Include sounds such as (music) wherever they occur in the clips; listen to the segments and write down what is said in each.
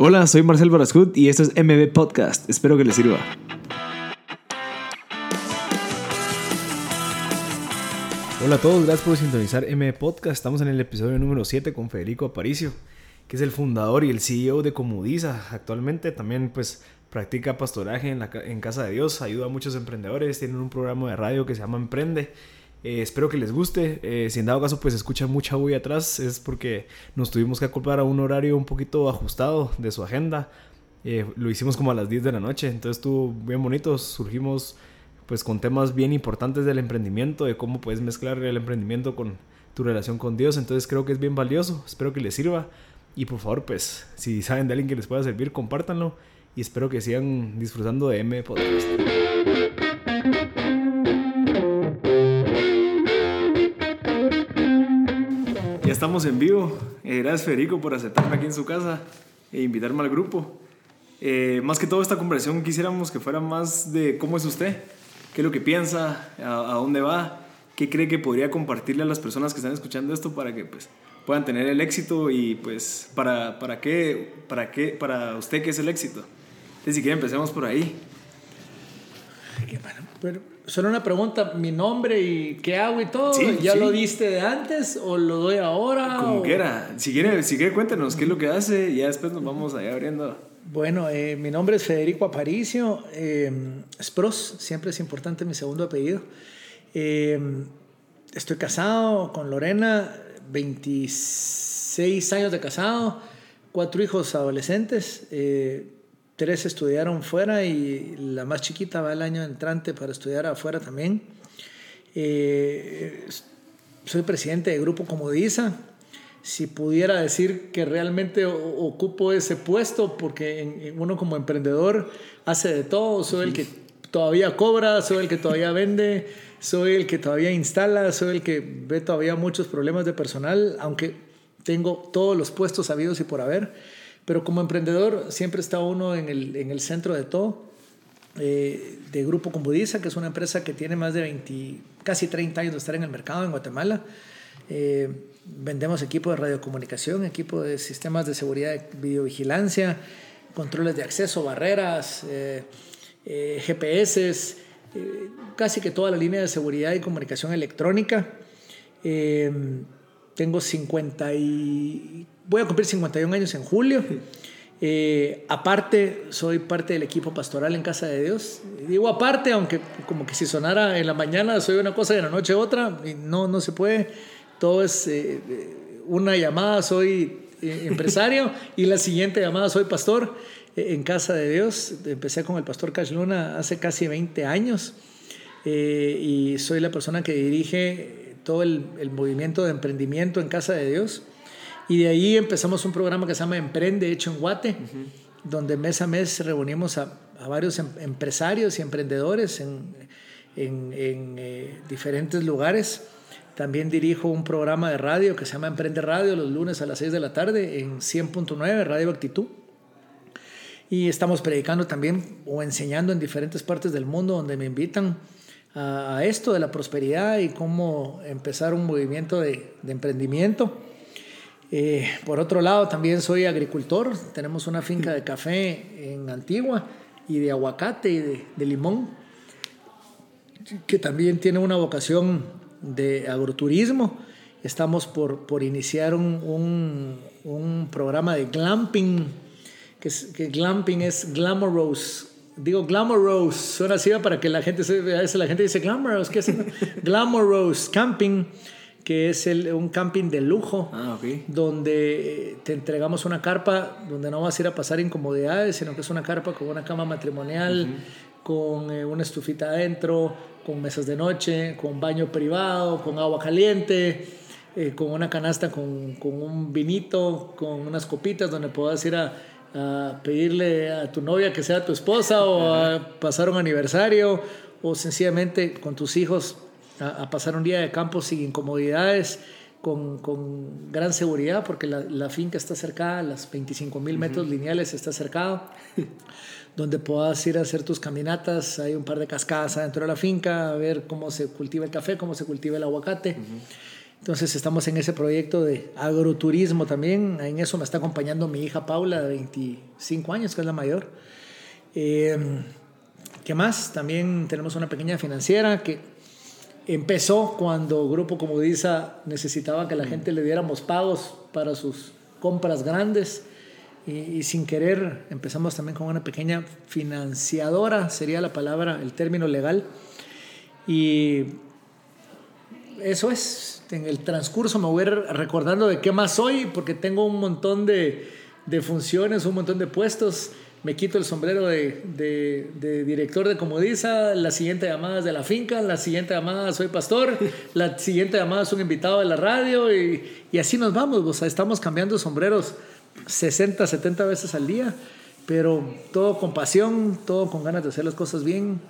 Hola, soy Marcel Barascut y esto es MB Podcast. Espero que les sirva. Hola a todos, gracias por sintonizar MB Podcast. Estamos en el episodio número 7 con Federico Aparicio, que es el fundador y el CEO de Comudiza. Actualmente también pues practica pastoraje en, la, en Casa de Dios, ayuda a muchos emprendedores, tienen un programa de radio que se llama Emprende eh, espero que les guste. Eh, si en dado caso pues escucha mucha bulla atrás es porque nos tuvimos que acoplar a un horario un poquito ajustado de su agenda. Eh, lo hicimos como a las 10 de la noche, entonces estuvo bien bonito. Surgimos pues con temas bien importantes del emprendimiento, de cómo puedes mezclar el emprendimiento con tu relación con Dios. Entonces creo que es bien valioso. Espero que les sirva. Y por favor pues si saben de alguien que les pueda servir, compártanlo. Y espero que sigan disfrutando de M Podcast. Estamos en vivo. Eh, gracias Federico por aceptarme aquí en su casa e invitarme al grupo. Eh, más que todo esta conversación quisiéramos que fuera más de cómo es usted, qué es lo que piensa, a, dónde va, qué cree que podría compartirle a las personas que están escuchando esto para que pues, puedan tener el éxito y pues para, para, qué, para, qué, para usted qué es el éxito. Entonces si quiere empecemos por ahí. Pero solo una pregunta, mi nombre y qué hago y todo, ¿ya lo diste de antes o lo doy ahora? Como quiera, si quiere, si quiere cuéntenos qué es lo que hace y ya después nos vamos allá abriendo. Bueno, eh, mi nombre es Federico Aparicio, eh, Spros, siempre es importante mi segundo apellido. Eh, estoy casado con Lorena, 26 años de casado, cuatro hijos adolescentes. Eh, tres estudiaron fuera y la más chiquita va el año entrante para estudiar afuera también. Eh, soy presidente de Grupo Comodiza. Si pudiera decir que realmente ocupo ese puesto, porque uno como emprendedor hace de todo, soy el que todavía cobra, soy el que todavía vende, soy el que todavía instala, soy el que ve todavía muchos problemas de personal, aunque tengo todos los puestos habidos y por haber pero como emprendedor siempre está uno en el, en el centro de todo. Eh, de Grupo Combudiza, que es una empresa que tiene más de 20, casi 30 años de estar en el mercado en Guatemala. Eh, vendemos equipo de radiocomunicación, equipo de sistemas de seguridad de videovigilancia, controles de acceso, barreras, eh, GPS, casi que toda la línea de seguridad y comunicación electrónica. Tengo 50 y voy a cumplir 51 años en julio. Eh, aparte, soy parte del equipo pastoral en Casa de Dios. Digo aparte, aunque como que si sonara en la mañana soy una cosa y en la noche otra, y no, no se puede. Todo es eh, una llamada, soy eh, empresario, (laughs) y la siguiente llamada, soy pastor en Casa de Dios. Empecé con el pastor Cash Luna hace casi 20 años, y soy la persona que dirige todo el, el movimiento de emprendimiento en Casa de Dios. Y de ahí empezamos un programa que se llama Emprende, hecho en Guate, donde mes a mes reunimos a, a varios em, empresarios y emprendedores en, en, en eh, diferentes lugares. También dirijo un programa de radio que se llama Emprende Radio los lunes a las 6 de la tarde en 100.9 Radio Actitud. Y estamos predicando también o enseñando en diferentes partes del mundo donde me invitan a, esto de la prosperidad y cómo empezar un movimiento de, emprendimiento. Eh, por otro lado, también soy agricultor. Tenemos una finca de café en Antigua y de aguacate y de, limón, que también tiene una vocación de agroturismo. Estamos por, por iniciar un, un, programa de glamping, que, que glamping es glamorous. Digo glamorous, suena así para que la gente, a veces la gente dice glamorous, ¿qué es? (laughs) glamorous camping que es el, un camping de lujo, ah, donde eh, te entregamos una carpa donde no vas a ir a pasar incomodidades, sino que es una carpa con una cama matrimonial, con eh, una estufita adentro, con mesas de noche, con baño privado, con agua caliente, eh, con una canasta con, con, un vinito, con unas copitas donde puedas ir a, a, pedirle a tu novia que sea tu esposa o a pasar un aniversario o sencillamente con tus hijos a, pasar un día de campo sin incomodidades, con, con gran seguridad, porque la, la, finca está cercada, las 25 mil metros lineales está cercado, (laughs) donde puedas ir a hacer tus caminatas, hay un par de cascadas adentro de la finca, a ver cómo se cultiva el café, cómo se cultiva el aguacate. Entonces estamos en ese proyecto de agroturismo también. En eso me está acompañando mi hija Paula, de 25 años, que es la mayor. Eh, ¿Qué más? También tenemos una pequeña financiera que empezó cuando Grupo Comodisa necesitaba que la gente le diéramos pagos para sus compras grandes y, sin querer empezamos también con una pequeña financiadora, sería la palabra, el término legal. Y eso es, en el transcurso me voy recordando de qué más soy, porque tengo un montón de, de funciones, un montón de puestos. Me quito el sombrero de, de, de, director de Comodiza, la siguiente llamada es de la finca, la siguiente llamada soy pastor, la siguiente llamada es un invitado de la radio y, y así nos vamos, o sea, estamos cambiando sombreros 60, 70 veces al día, pero todo con pasión, todo con ganas de hacer las cosas bien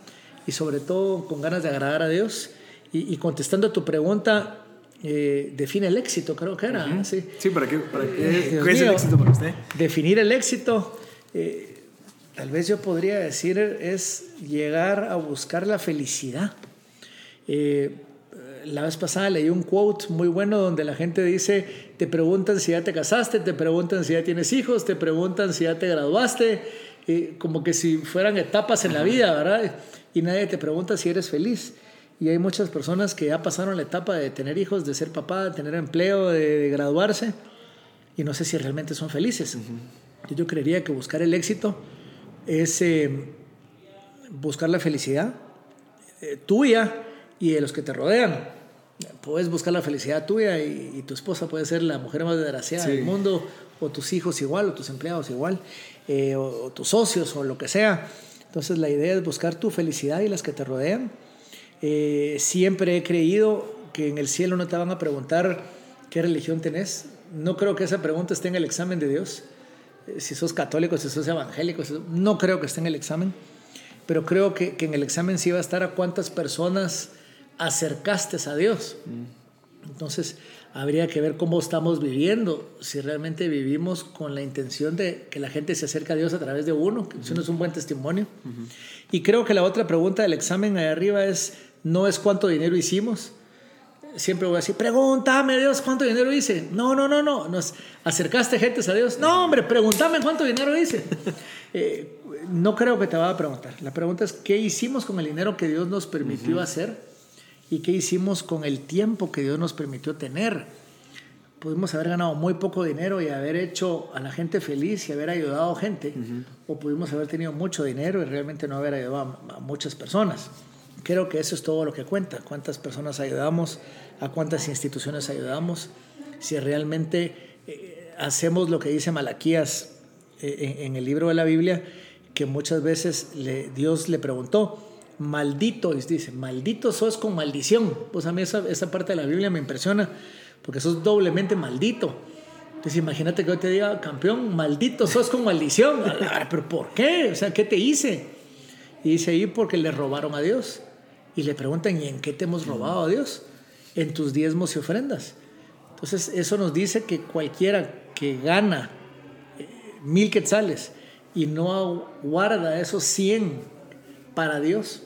y sobre todo con ganas de agradar a Dios. Y, contestando a tu pregunta, eh, define el éxito, creo que era. Sí, sí ¿para qué, para qué, es el éxito para usted? Definir el éxito, eh, tal vez yo podría decir, es llegar a buscar la felicidad. Eh, la vez pasada leí un quote muy bueno donde la gente dice, te preguntan si ya te casaste, te preguntan si ya tienes hijos, te preguntan si ya te graduaste, como que si fueran etapas en la vida, ¿verdad? Y nadie te pregunta si eres feliz. Y hay muchas personas que ya pasaron la etapa de tener hijos, de ser papá, de tener empleo, de, graduarse, y no sé si realmente son felices. Yo creería que buscar el éxito es eh, buscar la felicidad eh, tuya y de los que te rodean puedes buscar la felicidad tuya y, tu esposa puede ser la mujer más desgraciada del mundo, o tus hijos igual, o tus empleados igual, eh, o, tus socios, o lo que sea. Entonces la idea es buscar tu felicidad y las que te rodean. Eh, siempre he creído que en el cielo no te van a preguntar qué religión tenés. No creo que esa pregunta esté en el examen de Dios. Eh, si sos católico, si sos evangélico, no creo que esté en el examen. Pero creo que, que en el examen sí va a estar a cuántas personas acercaste a Dios. Entonces, habría que ver cómo estamos viviendo, si realmente vivimos con la intención de que la gente se acerque a Dios a través de uno, que eso no es un buen testimonio. Y creo que la otra pregunta del examen ahí arriba es, no es cuánto dinero hicimos. Siempre voy a decir, pregúntame Dios cuánto dinero hice. No, no, no, no. Nos acercaste gente a Dios. No, hombre, pregúntame cuánto dinero hice. (laughs) Eh, no creo que te vaya a preguntar. La pregunta es, ¿qué hicimos con el dinero que Dios nos permitió hacer? y qué hicimos con el tiempo que Dios nos permitió tener. Pudimos haber ganado muy poco dinero y haber hecho a la gente feliz y haber ayudado a gente, o pudimos haber tenido mucho dinero y realmente no haber ayudado a, muchas personas. Creo que eso es todo lo que cuenta, cuántas personas ayudamos, a cuántas instituciones ayudamos, si realmente eh, hacemos lo que dice Malaquías eh, en, el libro de la Biblia, que muchas veces le, Dios le preguntó, maldito, dice, maldito sos con maldición. Pues a mí esa, esa parte de la Biblia me impresiona, porque sos doblemente maldito. Entonces imagínate que yo te diga, campeón, maldito sos con maldición. (laughs) Pero ¿por qué? O sea, ¿qué te hice? Y dice ahí porque le robaron a Dios. Y le preguntan, ¿y en qué te hemos robado a Dios? En tus diezmos y ofrendas. Entonces eso nos dice que cualquiera que gana eh, mil quetzales y no guarda esos cien para Dios,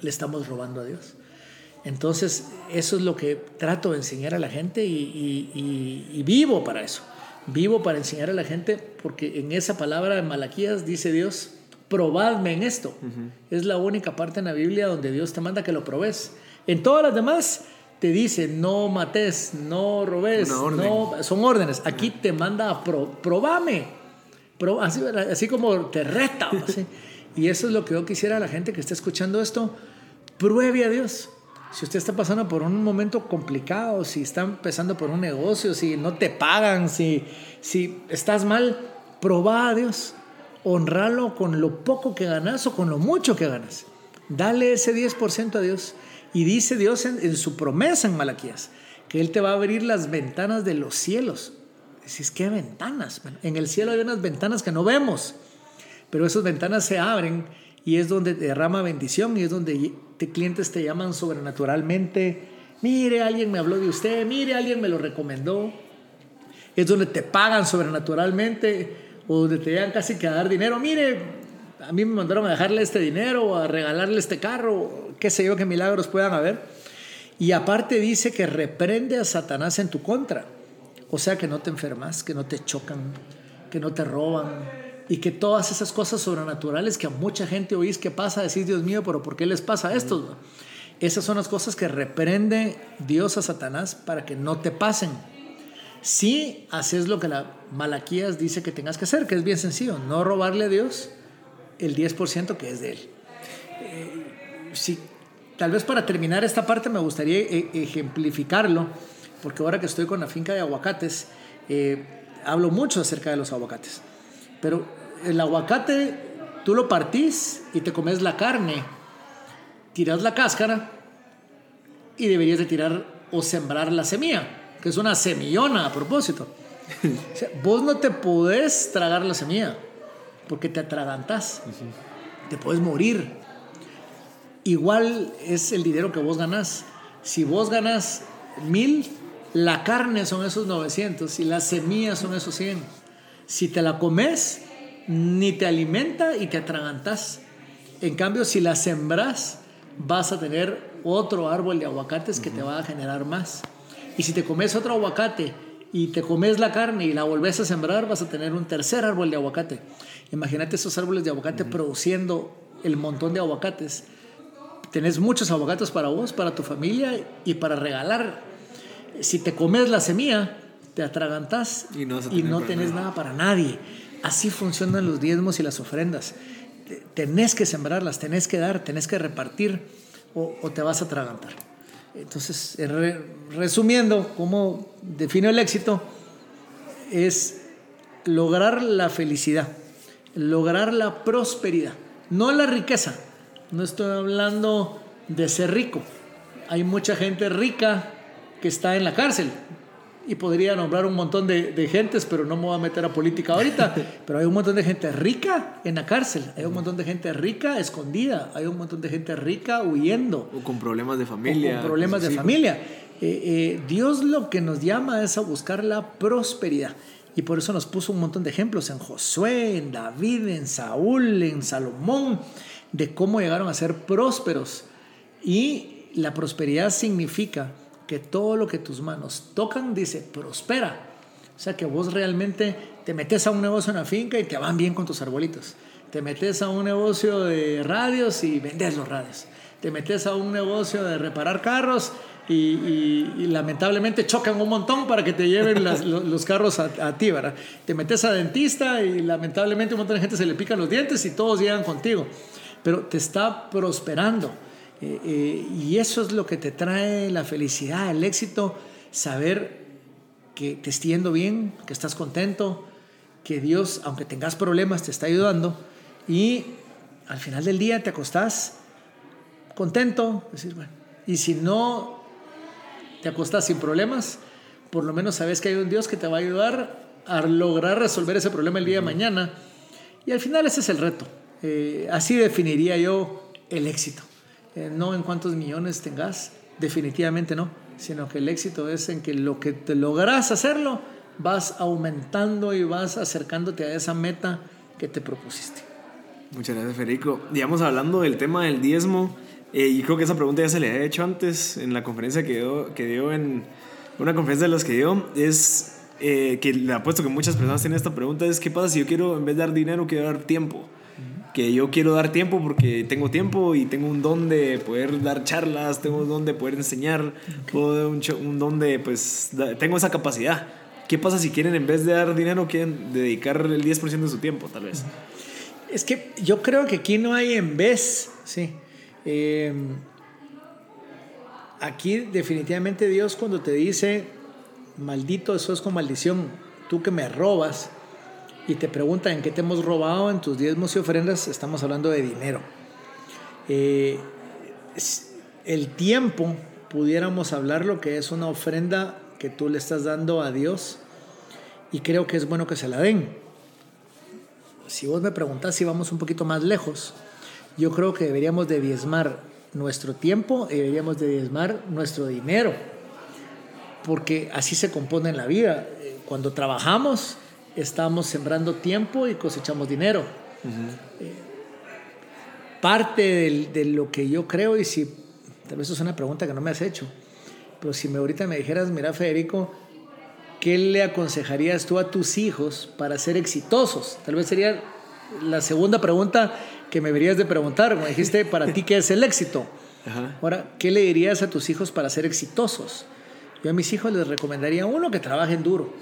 le estamos robando a Dios. Entonces, eso es lo que trato de enseñar a la gente y, vivo para eso. Vivo para enseñar a la gente porque en esa palabra de Malaquías dice Dios, probadme en esto. Es la única parte en la Biblia donde Dios te manda que lo probes. En todas las demás te dice, no mates, no robes, no, son órdenes. Aquí te manda a probame. así, como te reta. (laughs) y eso es lo que yo quisiera a la gente que está escuchando esto pruebe a Dios. Si usted está pasando por un momento complicado, si está empezando por un negocio, si no te pagan, si, si estás mal, proba a Dios. Honralo con lo poco que ganas o con lo mucho que ganas. Dale ese 10% a Dios. Y dice Dios en, su promesa en Malaquías que Él te va a abrir las ventanas de los cielos. Decís, ¿qué ventanas? en el cielo hay unas ventanas que no vemos, pero esas ventanas se abren y es donde derrama bendición y es donde clientes te llaman sobrenaturalmente. Mire, alguien me habló de usted, mire, alguien me lo recomendó. Es donde te pagan sobrenaturalmente o donde te llegan casi que a dar dinero. Mire, a mí me mandaron a dejarle este dinero o a regalarle este carro, qué sé yo, qué milagros puedan haber. Y aparte dice que reprende a Satanás en tu contra. O sea, que no te enfermas, que no te chocan, que no te roban, y que todas esas cosas sobrenaturales que a mucha gente oís que pasa, decís, Dios mío, pero ¿por qué les pasa esto? Esas son las cosas que reprende Dios a Satanás para que no te pasen. Si haces lo que la Malaquías dice que tengas que hacer, que es bien sencillo, no robarle a Dios el 10% que es de él. Eh, si, tal vez para terminar esta parte me gustaría e, ejemplificarlo, porque ahora que estoy con la finca de aguacates, eh, hablo mucho acerca de los aguacates. Pero el aguacate tú lo partís y te comes la carne, tiras la cáscara y deberías de tirar o sembrar la semilla, que es una semillona a propósito. vos no te podés tragar la semilla porque te atragantas, te puedes morir. Igual es el dinero que vos ganás. Si vos ganás mil, la carne son esos 900 y las semillas son esos 100. Si te la comes, ni te alimenta y te atragantas. En cambio, si la sembras, vas a tener otro árbol de aguacates que te va a generar más. Y si te comes otro aguacate y te comes la carne y la volvés a sembrar, vas a tener un tercer árbol de aguacate. Imagínate esos árboles de aguacate produciendo el montón de aguacates. Tenés muchos aguacates para vos, para tu familia y para regalar. Si te comes la semilla, te atragantas y no, y no tenés nada para nadie. Así funcionan los diezmos y las ofrendas. Tenés que sembrarlas, tenés que dar, tenés que repartir o, te vas a atragantar. Entonces, resumiendo, ¿cómo defino el éxito? Es lograr la felicidad, lograr la prosperidad, no la riqueza. No estoy hablando de ser rico. Hay mucha gente rica que está en la cárcel, y podría nombrar un montón de, de, gentes, pero no me voy a meter a política ahorita. (laughs) pero hay un montón de gente rica en la cárcel, hay un montón de gente rica escondida, hay un montón de gente rica huyendo. O con problemas de familia. con problemas de familia. Eh, eh, Dios lo que nos llama es a buscar la prosperidad. Y por eso nos puso un montón de ejemplos en Josué, en David, en Saúl, en Salomón, de cómo llegaron a ser prósperos. Y la prosperidad significa que todo lo que tus manos tocan, dice, prospera. O sea, que vos realmente te metes a un negocio en la finca y te van bien con tus arbolitos. Te metes a un negocio de radios y vendes los radios. Te metes a un negocio de reparar carros y, lamentablemente chocan un montón para que te lleven los, carros a, ti, ¿verdad? Te metes a dentista y lamentablemente un montón de gente se le pican los dientes y todos llegan contigo. Pero te está prosperando. Eh, eh, y eso es lo que te trae la felicidad, el éxito, saber que te esté yendo bien, que estás contento, que Dios, aunque tengas problemas, te está ayudando. Y al final del día te acostás contento, decir, bueno, y si no te acostás sin problemas, por lo menos sabes que hay un Dios que te va a ayudar a lograr resolver ese problema el día de mañana. Y al final ese es el reto. Eh, así definiría yo el éxito. Eh, no en cuántos millones tengas, definitivamente no, sino que el éxito es en que lo que te logras hacerlo, vas aumentando y vas acercándote a esa meta que te propusiste. Muchas gracias, Federico. Digamos, hablando del tema del diezmo, eh, y creo que esa pregunta ya se le había hecho antes en la conferencia que dio, que dio en una conferencia de las que dio, es eh, que le apuesto que muchas personas tienen esta pregunta, es qué pasa si yo quiero, en vez de dar dinero, quiero dar tiempo que yo quiero dar tiempo porque tengo tiempo y tengo un don de poder dar charlas, tengo un don de poder enseñar, un, un, don de, pues, tengo esa capacidad. ¿Qué pasa si quieren, en vez de dar dinero, quieren dedicar el 10% de su tiempo, tal vez? Es que yo creo que aquí no hay en vez, sí. Em, aquí definitivamente Dios cuando te dice, maldito, eso es con maldición, tú que me robas, y te preguntan en qué te hemos robado en tus diezmos y ofrendas, estamos hablando de dinero. Eh, el tiempo, pudiéramos hablar lo que es una ofrenda que tú le estás dando a Dios y creo que es bueno que se la den. Si vos me preguntás si vamos un poquito más lejos, yo creo que deberíamos de diezmar nuestro tiempo y deberíamos de diezmar nuestro dinero, porque así se compone en la vida. Eh, cuando trabajamos, estamos sembrando tiempo y cosechamos dinero. Eh, parte de lo que yo creo, y si tal vez es una pregunta que no me has hecho, pero si me ahorita me dijeras, mira Federico, ¿qué le aconsejarías tú a tus hijos para ser exitosos? Tal vez sería la segunda pregunta que me deberías de preguntar. Me dijiste, (laughs) ¿para ti qué es el éxito? Ahora, ¿qué le dirías a tus hijos para ser exitosos? Yo a mis hijos les recomendaría, uno, que trabajen duro.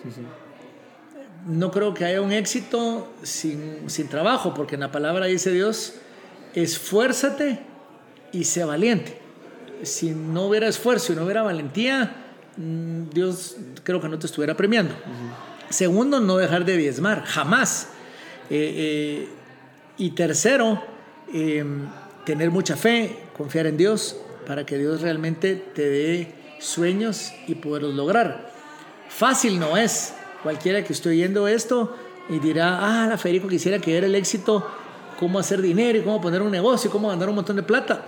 No creo que haya un éxito sin, sin trabajo, porque en la palabra dice Dios, esfuérzate y sé valiente. Si no hubiera esfuerzo y no hubiera valentía, mm, Dios creo que no te estuviera premiando. Segundo, no dejar de diezmar, jamás. Eh, eh, y tercero, em, tener mucha fe, confiar en Dios para que Dios realmente te dé sueños y poderlos lograr. Fácil no es. Cualquiera que esté oyendo esto y dirá, ah, la Federico quisiera que era el éxito, cómo hacer dinero y cómo poner un negocio, cómo ganar un montón de plata.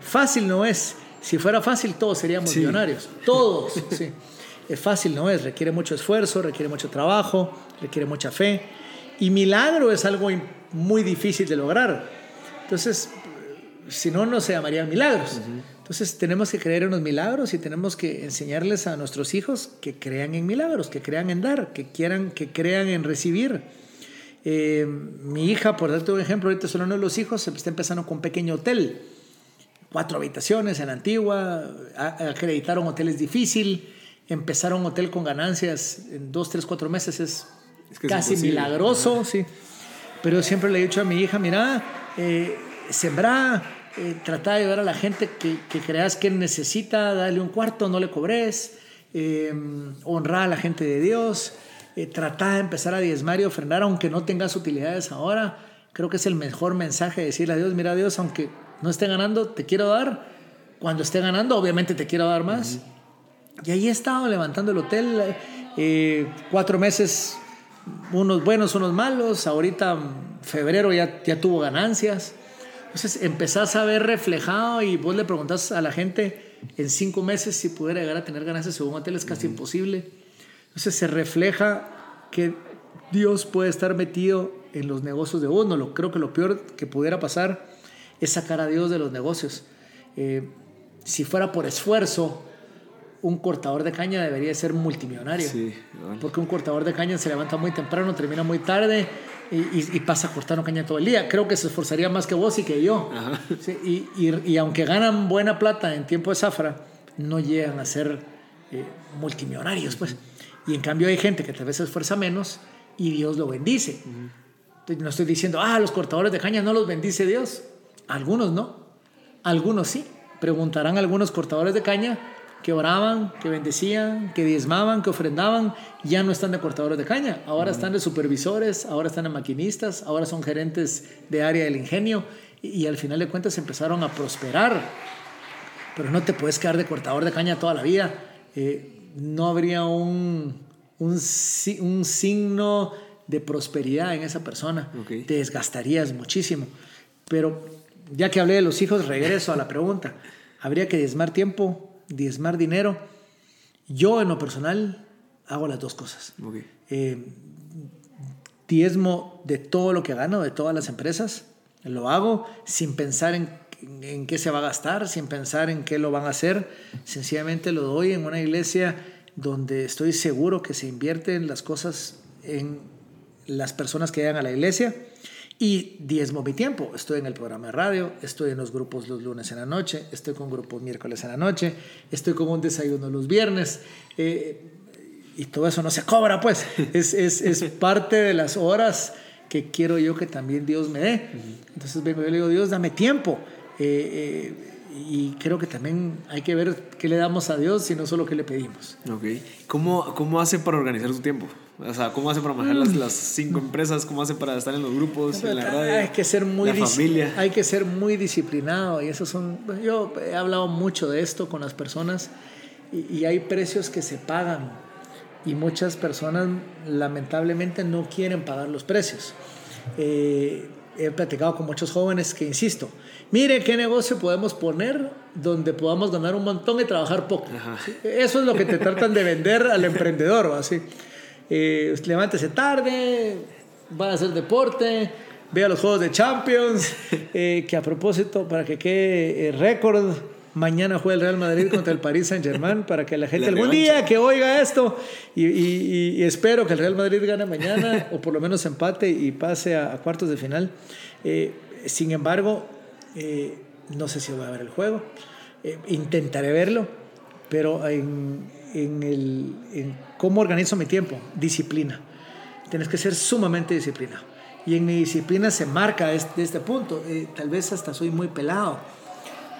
Fácil no es. Si fuera fácil, todos seríamos millonarios. Todos. sí. Es fácil no es. Requiere mucho esfuerzo, requiere mucho trabajo, requiere mucha fe. Y milagro es algo muy difícil de lograr. Entonces, si no, no se llamarían milagros. Entonces tenemos que creer en los milagros y tenemos que enseñarles a nuestros hijos que crean en milagros, que crean en dar, que quieran, que crean en recibir. Eh, mi hija, por darte un ejemplo, ahorita solo uno de los hijos está empezando con un pequeño hotel, cuatro habitaciones en Antigua, acreditaron hoteles difícil, empezaron un hotel con ganancias en dos, tres, cuatro meses, es, casi milagroso, sí. Pero siempre le he dicho a mi hija, mira, eh, sembra, eh, trata de ayudar a la gente que, que, creas que necesita, darle un cuarto, no le cobres, eh, honrar a la gente de Dios, eh, trata de empezar a diezmar y ofrendar aunque no tengas utilidades ahora. Creo que es el mejor mensaje decirle a Dios, mira Dios, aunque no esté ganando, te quiero dar. Cuando esté ganando, obviamente te quiero dar más. Y ahí he estado levantando el hotel, eh, cuatro meses, unos buenos, unos malos. Ahorita, febrero, ya, ya tuvo ganancias. Entonces empezás a ver reflejado y vos le preguntás a la gente en cinco meses si pudiera llegar a tener ganancias un hotel, es casi imposible. Entonces se refleja que Dios puede estar metido en los negocios de uno. Lo, creo que lo peor que pudiera pasar es sacar a Dios de los negocios. Eh, si fuera por esfuerzo, un cortador de caña debería ser multimillonario. Porque un cortador de caña se levanta muy temprano, termina muy tarde y, pasa cortando caña todo el día. Creo que se esforzaría más que vos y que yo. y, aunque ganan buena plata en tiempo de zafra, no llegan a ser eh, multimillonarios, pues. Y en cambio hay gente que tal vez se esfuerza menos y Dios lo bendice. No estoy diciendo, ah, los cortadores de caña no los bendice Dios. Algunos no. Algunos sí. Preguntarán algunos cortadores de caña que oraban, que bendecían, que diezmaban, que ofrendaban, ya no están de cortadores de caña, ahora están de supervisores, ahora están de maquinistas, ahora son gerentes de área del ingenio y, al final de cuentas empezaron a prosperar. Pero no te puedes quedar de cortador de caña toda la vida. Eh, no habría un, un, un, signo de prosperidad en esa persona. Te desgastarías muchísimo. Pero ya que hablé de los hijos, regreso a la pregunta. ¿Habría que diezmar tiempo? Diezmar dinero. Yo en lo personal hago las dos cosas. Eh, diezmo de todo lo que gano, de todas las empresas. Lo hago sin pensar en, en qué se va a gastar, sin pensar en qué lo van a hacer. Sencillamente lo doy en una iglesia donde estoy seguro que se invierten las cosas en las personas que llegan a la iglesia y diezmo mi tiempo. Estoy en el programa de radio, estoy en los grupos los lunes en la noche, estoy con grupos miércoles en la noche, estoy con un desayuno los viernes. Eh, y todo eso no se cobra, pues. (laughs) Es, es, es, parte de las horas que quiero yo que también Dios me dé. Entonces vengo yo le digo, Dios, dame tiempo. Eh, eh, y creo que también hay que ver qué le damos a Dios y no solo qué le pedimos. Ok. ¿Cómo, cómo hace para organizar su tiempo? O sea, ¿cómo hace para manejar las, las, cinco empresas? ¿Cómo hace para estar en los grupos, en la radio? Hay que ser muy la familia. Hay que ser muy disciplinado y eso son... Yo he hablado mucho de esto con las personas y, y hay precios que se pagan y muchas personas lamentablemente no quieren pagar los precios. Eh, he platicado con muchos jóvenes que, insisto, mire qué negocio podemos poner donde podamos ganar un montón y trabajar poco. Eso es lo que te tratan de vender al (laughs) emprendedor, así. Eh, levántese tarde, va a hacer deporte, vea los juegos de Champions, (laughs) eh, que a propósito, para que quede eh, récord, Mañana juega el Real Madrid contra el Paris Saint Germain para que la (laughs) gente algún día que oiga esto y, espero que el Real Madrid gane mañana (laughs) o por lo menos empate y pase a, cuartos de final. Eh, sin embargo, no sé si voy a ver el juego. Intentaré verlo, pero en, en, el, en cómo organizo mi tiempo, disciplina. Tienes que ser sumamente disciplinado. Y en mi disciplina se marca este, este punto. tal vez hasta soy muy pelado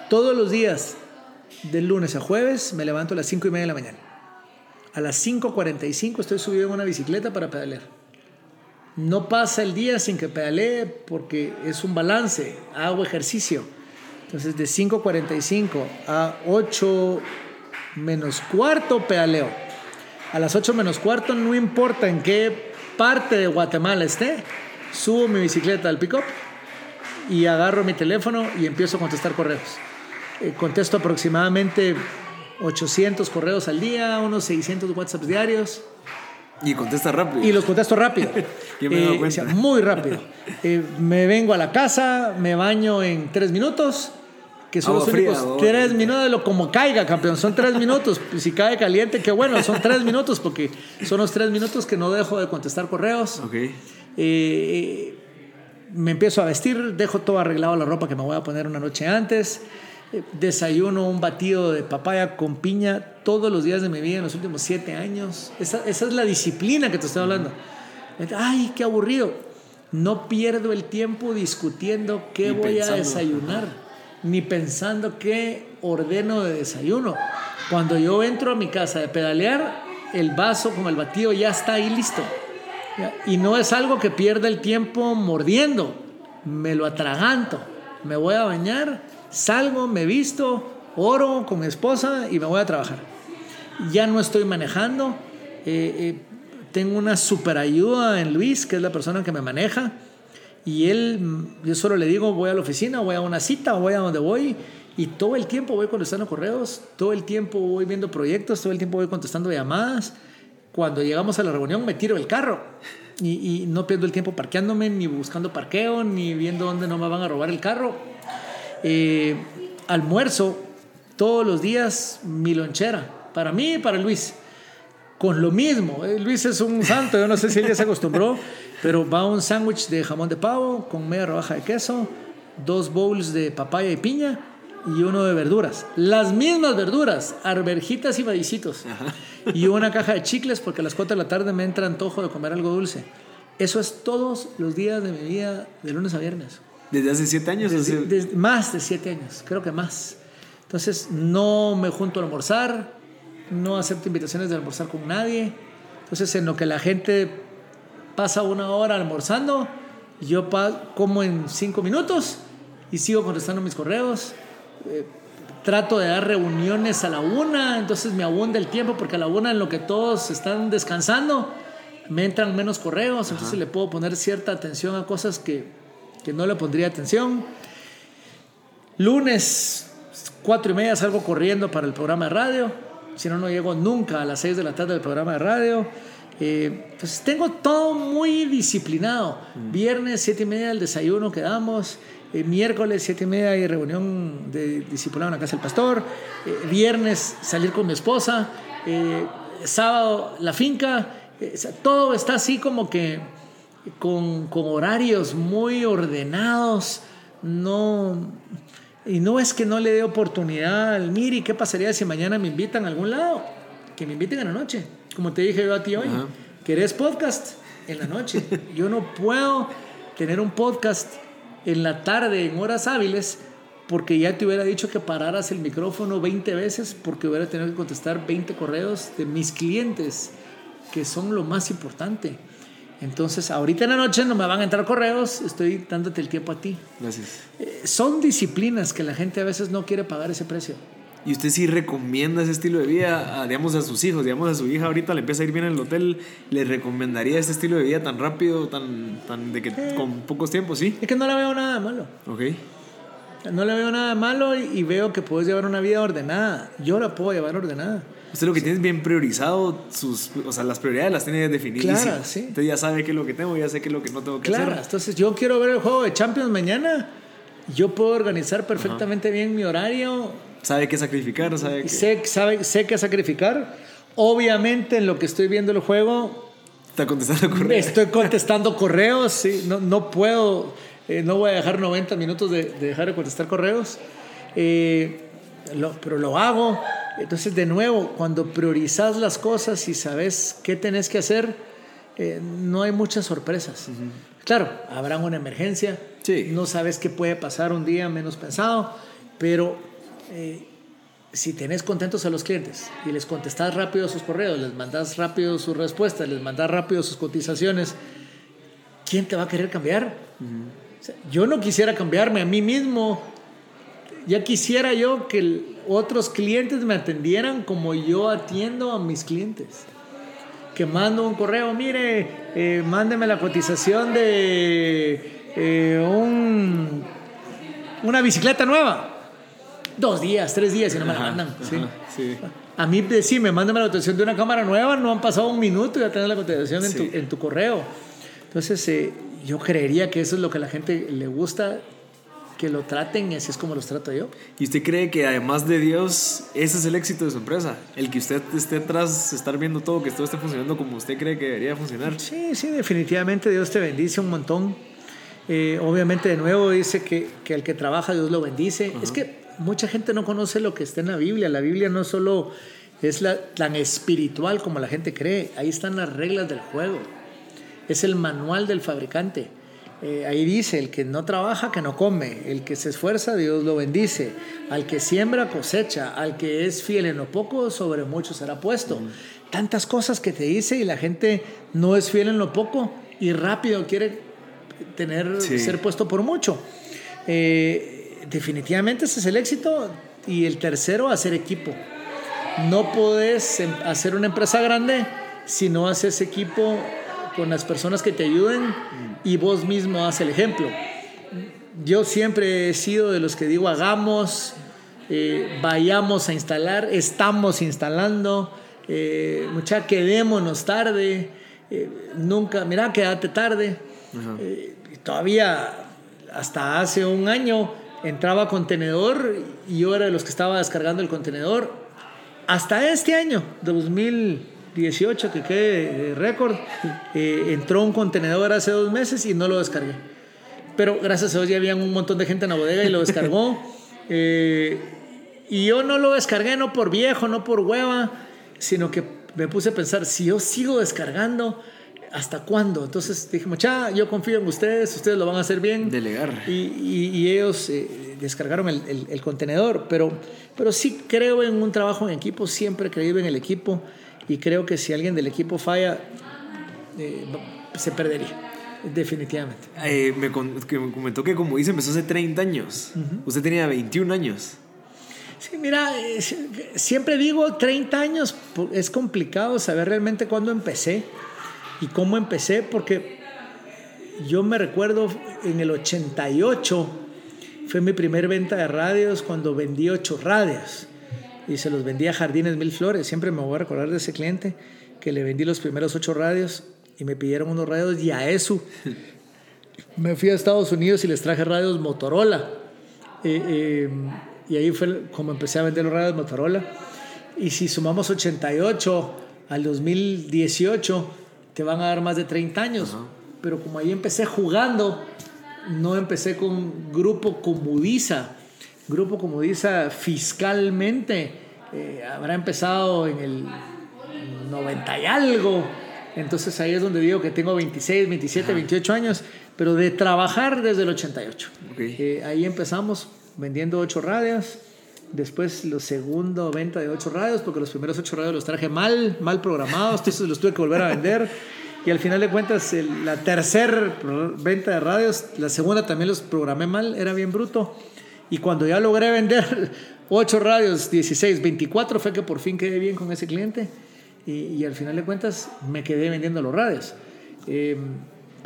todos los días, del lunes a jueves, me levanto a las 5 y media de la mañana. A las 5.45 estoy subido en una bicicleta para pedalear. No pasa el día sin que pedalee porque es un balance, hago ejercicio. Entonces de 5.45 a 8 menos cuarto pedaleo. A las 8 menos cuarto, no importa en qué parte de Guatemala esté, subo mi bicicleta al pick-up y agarro mi teléfono y empiezo a contestar correos. Eh, contesto aproximadamente 800 correos al día, unos 600 WhatsApps diarios. Y contesta rápido. Y los contesto rápido. (laughs) Eh, muy rápido. Eh, me vengo a la casa, me baño en tres minutos, que son los únicos tres minutos de lo como caiga, campeón. Son tres minutos. Si cae caliente, qué bueno, son tres minutos, porque son los tres minutos que no dejo de contestar correos. Okay. me empiezo a vestir, dejo todo arreglado la ropa que me voy a poner una noche antes desayuno un batido de papaya con piña todos los días de mi vida en los últimos siete años. Esa, es la disciplina que te estoy hablando. Ay, qué aburrido. No pierdo el tiempo discutiendo qué voy a desayunar, ni pensando qué ordeno de desayuno. Cuando yo entro a mi casa de pedalear, el vaso con el batido ya está ahí listo. Y no es algo que pierda el tiempo mordiendo, me lo atraganto. Me voy a bañar Salgo, me visto, oro con mi esposa y me voy a trabajar. Ya no estoy manejando. Eh, eh, tengo una super ayuda en Luis, que es la persona que me maneja. Y él, yo solo le digo, voy a la oficina, voy a una cita, voy a donde voy. Y todo el tiempo voy contestando correos, todo el tiempo voy viendo proyectos, todo el tiempo voy contestando llamadas. Cuando llegamos a la reunión me tiro el carro y, no pierdo el tiempo parqueándome, ni buscando parqueo, ni viendo dónde no me van a robar el carro eh, almuerzo todos los días mi lonchera, para mí y para Luis. Con lo mismo, eh, Luis es un santo, yo no sé si él ya se acostumbró, pero va un sándwich de jamón de pavo con media rodaja de queso, dos bowls de papaya y piña y uno de verduras. Las mismas verduras, arberjitas y vadicitos. Y una caja de chicles porque a las 4 de la tarde me entra antojo de comer algo dulce. Eso es todos los días de mi vida, de lunes a viernes. ¿Desde hace siete años? más de siete años, creo que más. Entonces no me junto a almorzar, no acepto invitaciones de almorzar con nadie. Entonces en lo que la gente pasa una hora almorzando, yo como en cinco minutos y sigo contestando mis correos. Eh, trato de dar reuniones a la una, entonces me abunda el tiempo porque a la una en lo que todos están descansando, me entran menos correos, entonces le puedo poner cierta atención a cosas que que no le pondría atención. Lunes, cuatro y media, salgo corriendo para el programa de radio. Si no, no llego nunca a las seis de la tarde del programa de radio. Eh, pues tengo todo muy disciplinado. Mm. Viernes, siete y media, el desayuno que damos. Eh, miércoles, siete y media, hay reunión de discipulado en la casa del pastor. Eh, viernes, salir con mi esposa. sábado, la finca. todo está así como que con, horarios muy ordenados, no... Y no es que no le dé oportunidad al Miri, ¿qué pasaría si mañana me invitan a algún lado? Que me inviten en la noche, como te dije yo a ti hoy. ¿Querés podcast? En la noche. Yo no puedo tener un podcast en la tarde, en horas hábiles, porque ya te hubiera dicho que pararas el micrófono 20 veces, porque hubiera tenido que contestar 20 correos de mis clientes, que son lo más importante. Entonces, ahorita en la noche no me van a entrar correos, estoy dándote el tiempo a ti. Gracias. Eh, son disciplinas que la gente a veces no quiere pagar ese precio. ¿Y usted sí recomienda ese estilo de vida, a, digamos, a sus hijos? Digamos, a su hija ahorita le empieza a ir bien en el hotel, ¿le recomendaría este estilo de vida tan rápido, tan, tan de que con pocos tiempos, sí? Es que no le veo nada malo. Ok. No le veo nada malo y, veo que puedes llevar una vida ordenada. Yo la puedo llevar ordenada. Usted lo que tiene es bien priorizado, sus, o sea, las prioridades las tiene definidas. Claro, sí. Usted ya sabe qué es lo que tengo, ya sé qué es lo que no tengo que claro, hacer. entonces yo quiero ver el juego de Champions mañana. Yo puedo organizar perfectamente bien mi horario Sabe qué sacrificar, sabe qué... Sé, sabe, sé qué sacrificar. Obviamente en lo que estoy viendo el juego... Está contestando correos. Estoy (laughs) contestando correos, sí. No, no puedo, eh, no voy a dejar 90 minutos de, de dejar de contestar correos. Eh, lo, pero lo hago. Entonces, de nuevo, cuando priorizas las cosas y sabes qué tenés que hacer, eh, no hay muchas sorpresas. Claro, habrá una emergencia, Sí. no sabes qué puede pasar un día menos pensado, pero eh, si tenés contentos a los clientes y les contestás rápido sus correos, les mandás rápido sus respuestas, les mandás rápido sus cotizaciones, ¿quién te va a querer cambiar? O sea, yo no quisiera cambiarme a mí mismo. Ya quisiera yo que el- otros clientes me atendieran como yo atiendo a mis clientes. Que mando un correo, mire, eh, mándeme la cotización de eh, un, una bicicleta nueva. Dos días, tres días y no me la mandan. ¿sí? Ajá, sí. A mí, de- sí, me mándame la cotización de una cámara nueva, no han pasado un minuto y ya tenés la cotización en, Sí. tu, en tu correo. Entonces, eh, yo creería que eso es lo que a la gente le gusta, que lo traten y así es como los trato yo. ¿Y usted cree que además de Dios, ese es el éxito de su empresa? El que usted esté atrás, estar viendo todo, que todo esté funcionando como usted cree que debería funcionar. Sí, sí, definitivamente Dios te bendice un montón. Eh, obviamente, de nuevo, dice que, que el que trabaja, Dios lo bendice. Es que mucha gente no conoce lo que está en la Biblia. La Biblia no solo es la, tan espiritual como la gente cree. Ahí están las reglas del juego. Es el manual del fabricante. Eh, ahí dice, el que no trabaja, que no come. El que se esfuerza, Dios lo bendice. Al que siembra, cosecha. Al que es fiel en lo poco, sobre mucho será puesto. Tantas cosas que te dice y la gente no es fiel en lo poco y rápido quiere tener, Sí. ser puesto por mucho. Eh, definitivamente ese es el éxito. Y el tercero, hacer equipo. No podés em- hacer una empresa grande si no haces equipo con las personas que te ayuden y vos mismo haces el ejemplo. Yo siempre he sido de los que digo hagamos, eh, vayamos a instalar, estamos instalando, eh, mucha quedémonos tarde, eh, nunca, mira, quédate tarde. Eh, y todavía hasta hace un año entraba contenedor y yo era de los que estaba descargando el contenedor. Hasta este año, 2018, que quede de récord, eh, entró un contenedor hace dos meses y no lo descargué. Pero gracias a Dios ya había un montón de gente en la bodega y lo descargó. (laughs) Eh, y yo no lo descargué no por viejo, no por hueva, sino que me puse a pensar, si yo sigo descargando, ¿hasta cuándo? Entonces dije, mucha, yo confío en ustedes, ustedes lo van a hacer bien. Delegar. Y, y- y ellos eh, descargaron el, el- el contenedor, pero, pero sí creo en un trabajo en equipo, siempre he creído en el equipo y creo que si alguien del equipo falla, eh, se perdería, definitivamente. Eh, me, comentó que como dice, empezó hace 30 años. Usted tenía 21 años. Sí, mira, siempre digo 30 años, es complicado saber realmente cuándo empecé y cómo empecé, porque yo me recuerdo en el 88, fue mi primer venta de radios cuando vendí ocho radios y se los vendí a Jardines Mil Flores. Siempre me voy a recordar de ese cliente que le vendí los primeros ocho radios y me pidieron unos radios Yaesu. (laughs) Me fui a Estados Unidos y les traje radios Motorola. Eh, eh, y ahí fue como empecé a vender los radios Motorola. Y si sumamos 88 al 2018, te van a dar más de 30 años. Pero como ahí empecé jugando, no empecé con Grupo Comudiza. Grupo Comudiza fiscalmente eh, habrá empezado en el 90 y algo. Entonces ahí es donde digo que tengo 26, 27, 28 años, pero de trabajar desde el 88. Ok. Eh, ahí empezamos vendiendo 8 radios. Después los segundo venta de 8 radios, porque los primeros 8 radios los traje mal, mal programados, entonces los tuve que volver a vender. Y al final de cuentas, el- la tercera venta de radios, la segunda también los programé mal, era bien bruto. Y cuando ya logré vender (laughs) 8 radios, 16, 24, fue que por fin quedé bien con ese cliente. Y, y al final de cuentas, me quedé vendiendo los radios. Eh,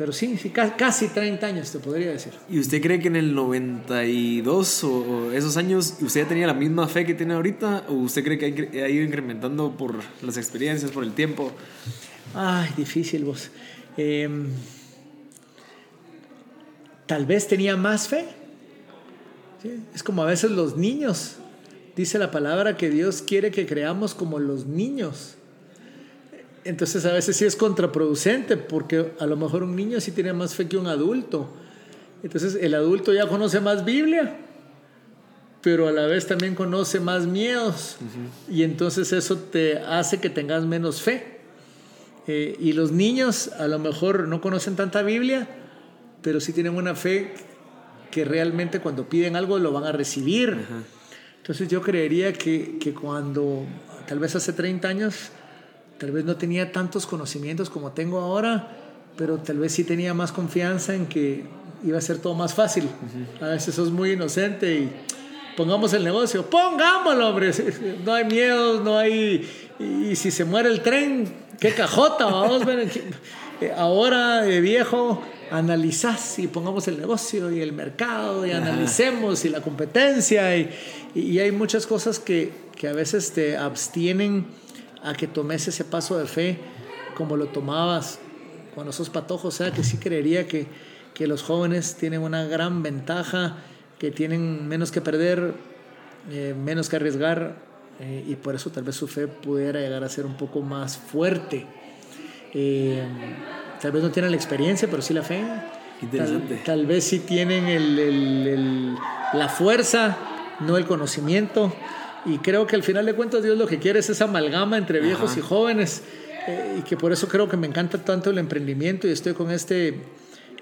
pero sí, sí, ca- casi 30 años te podría decir. ¿Y usted cree que en el 92 o, o esos años usted ya tenía la misma fe que tiene ahorita? ¿O usted cree que ha ido incrementando por las experiencias, por el tiempo? Ay, difícil vos. Eh, tal vez tenía más fe. ¿sí? Es como a veces los niños. dice la palabra que Dios quiere que creamos como los niños. Entonces a veces sí es contraproducente porque a lo mejor un niño sí tiene más fe que un adulto. Entonces el adulto ya conoce más Biblia, pero a la vez también conoce más miedos y entonces eso te hace que tengas menos fe. Eh, y los niños a lo mejor no conocen tanta Biblia, pero sí tienen una fe que realmente cuando piden algo lo van a recibir. Entonces yo creería que, que cuando, tal vez hace 30 años, tal vez no tenía tantos conocimientos como tengo ahora, pero tal vez sí tenía más confianza en que iba a ser todo más fácil. A veces sos muy inocente y pongamos el negocio, pongámoslo, hombre, (laughs) no hay miedo, no hay... Y si se muere el tren, qué cajota, vamos, eh, ahora de viejo analizás y pongamos el negocio y el mercado y analicemos y la competencia y, y, hay muchas cosas que, que, a veces te abstienen a que tomes ese paso de fe como lo tomabas cuando sos patojo, o sea que sí creería que, que los jóvenes tienen una gran ventaja, que tienen menos que perder, eh, menos que arriesgar eh, y por eso tal vez su fe pudiera llegar a ser un poco más fuerte. Eh, Tal vez no tienen la experiencia, pero sí la fe. Interesante. Tal, vez sí tienen el, el, la fuerza, no el conocimiento. Y creo que al final de cuentas Dios lo que quiere es esa amalgama entre viejos y jóvenes. Eh, y que por eso creo que me encanta tanto el emprendimiento y estoy con este,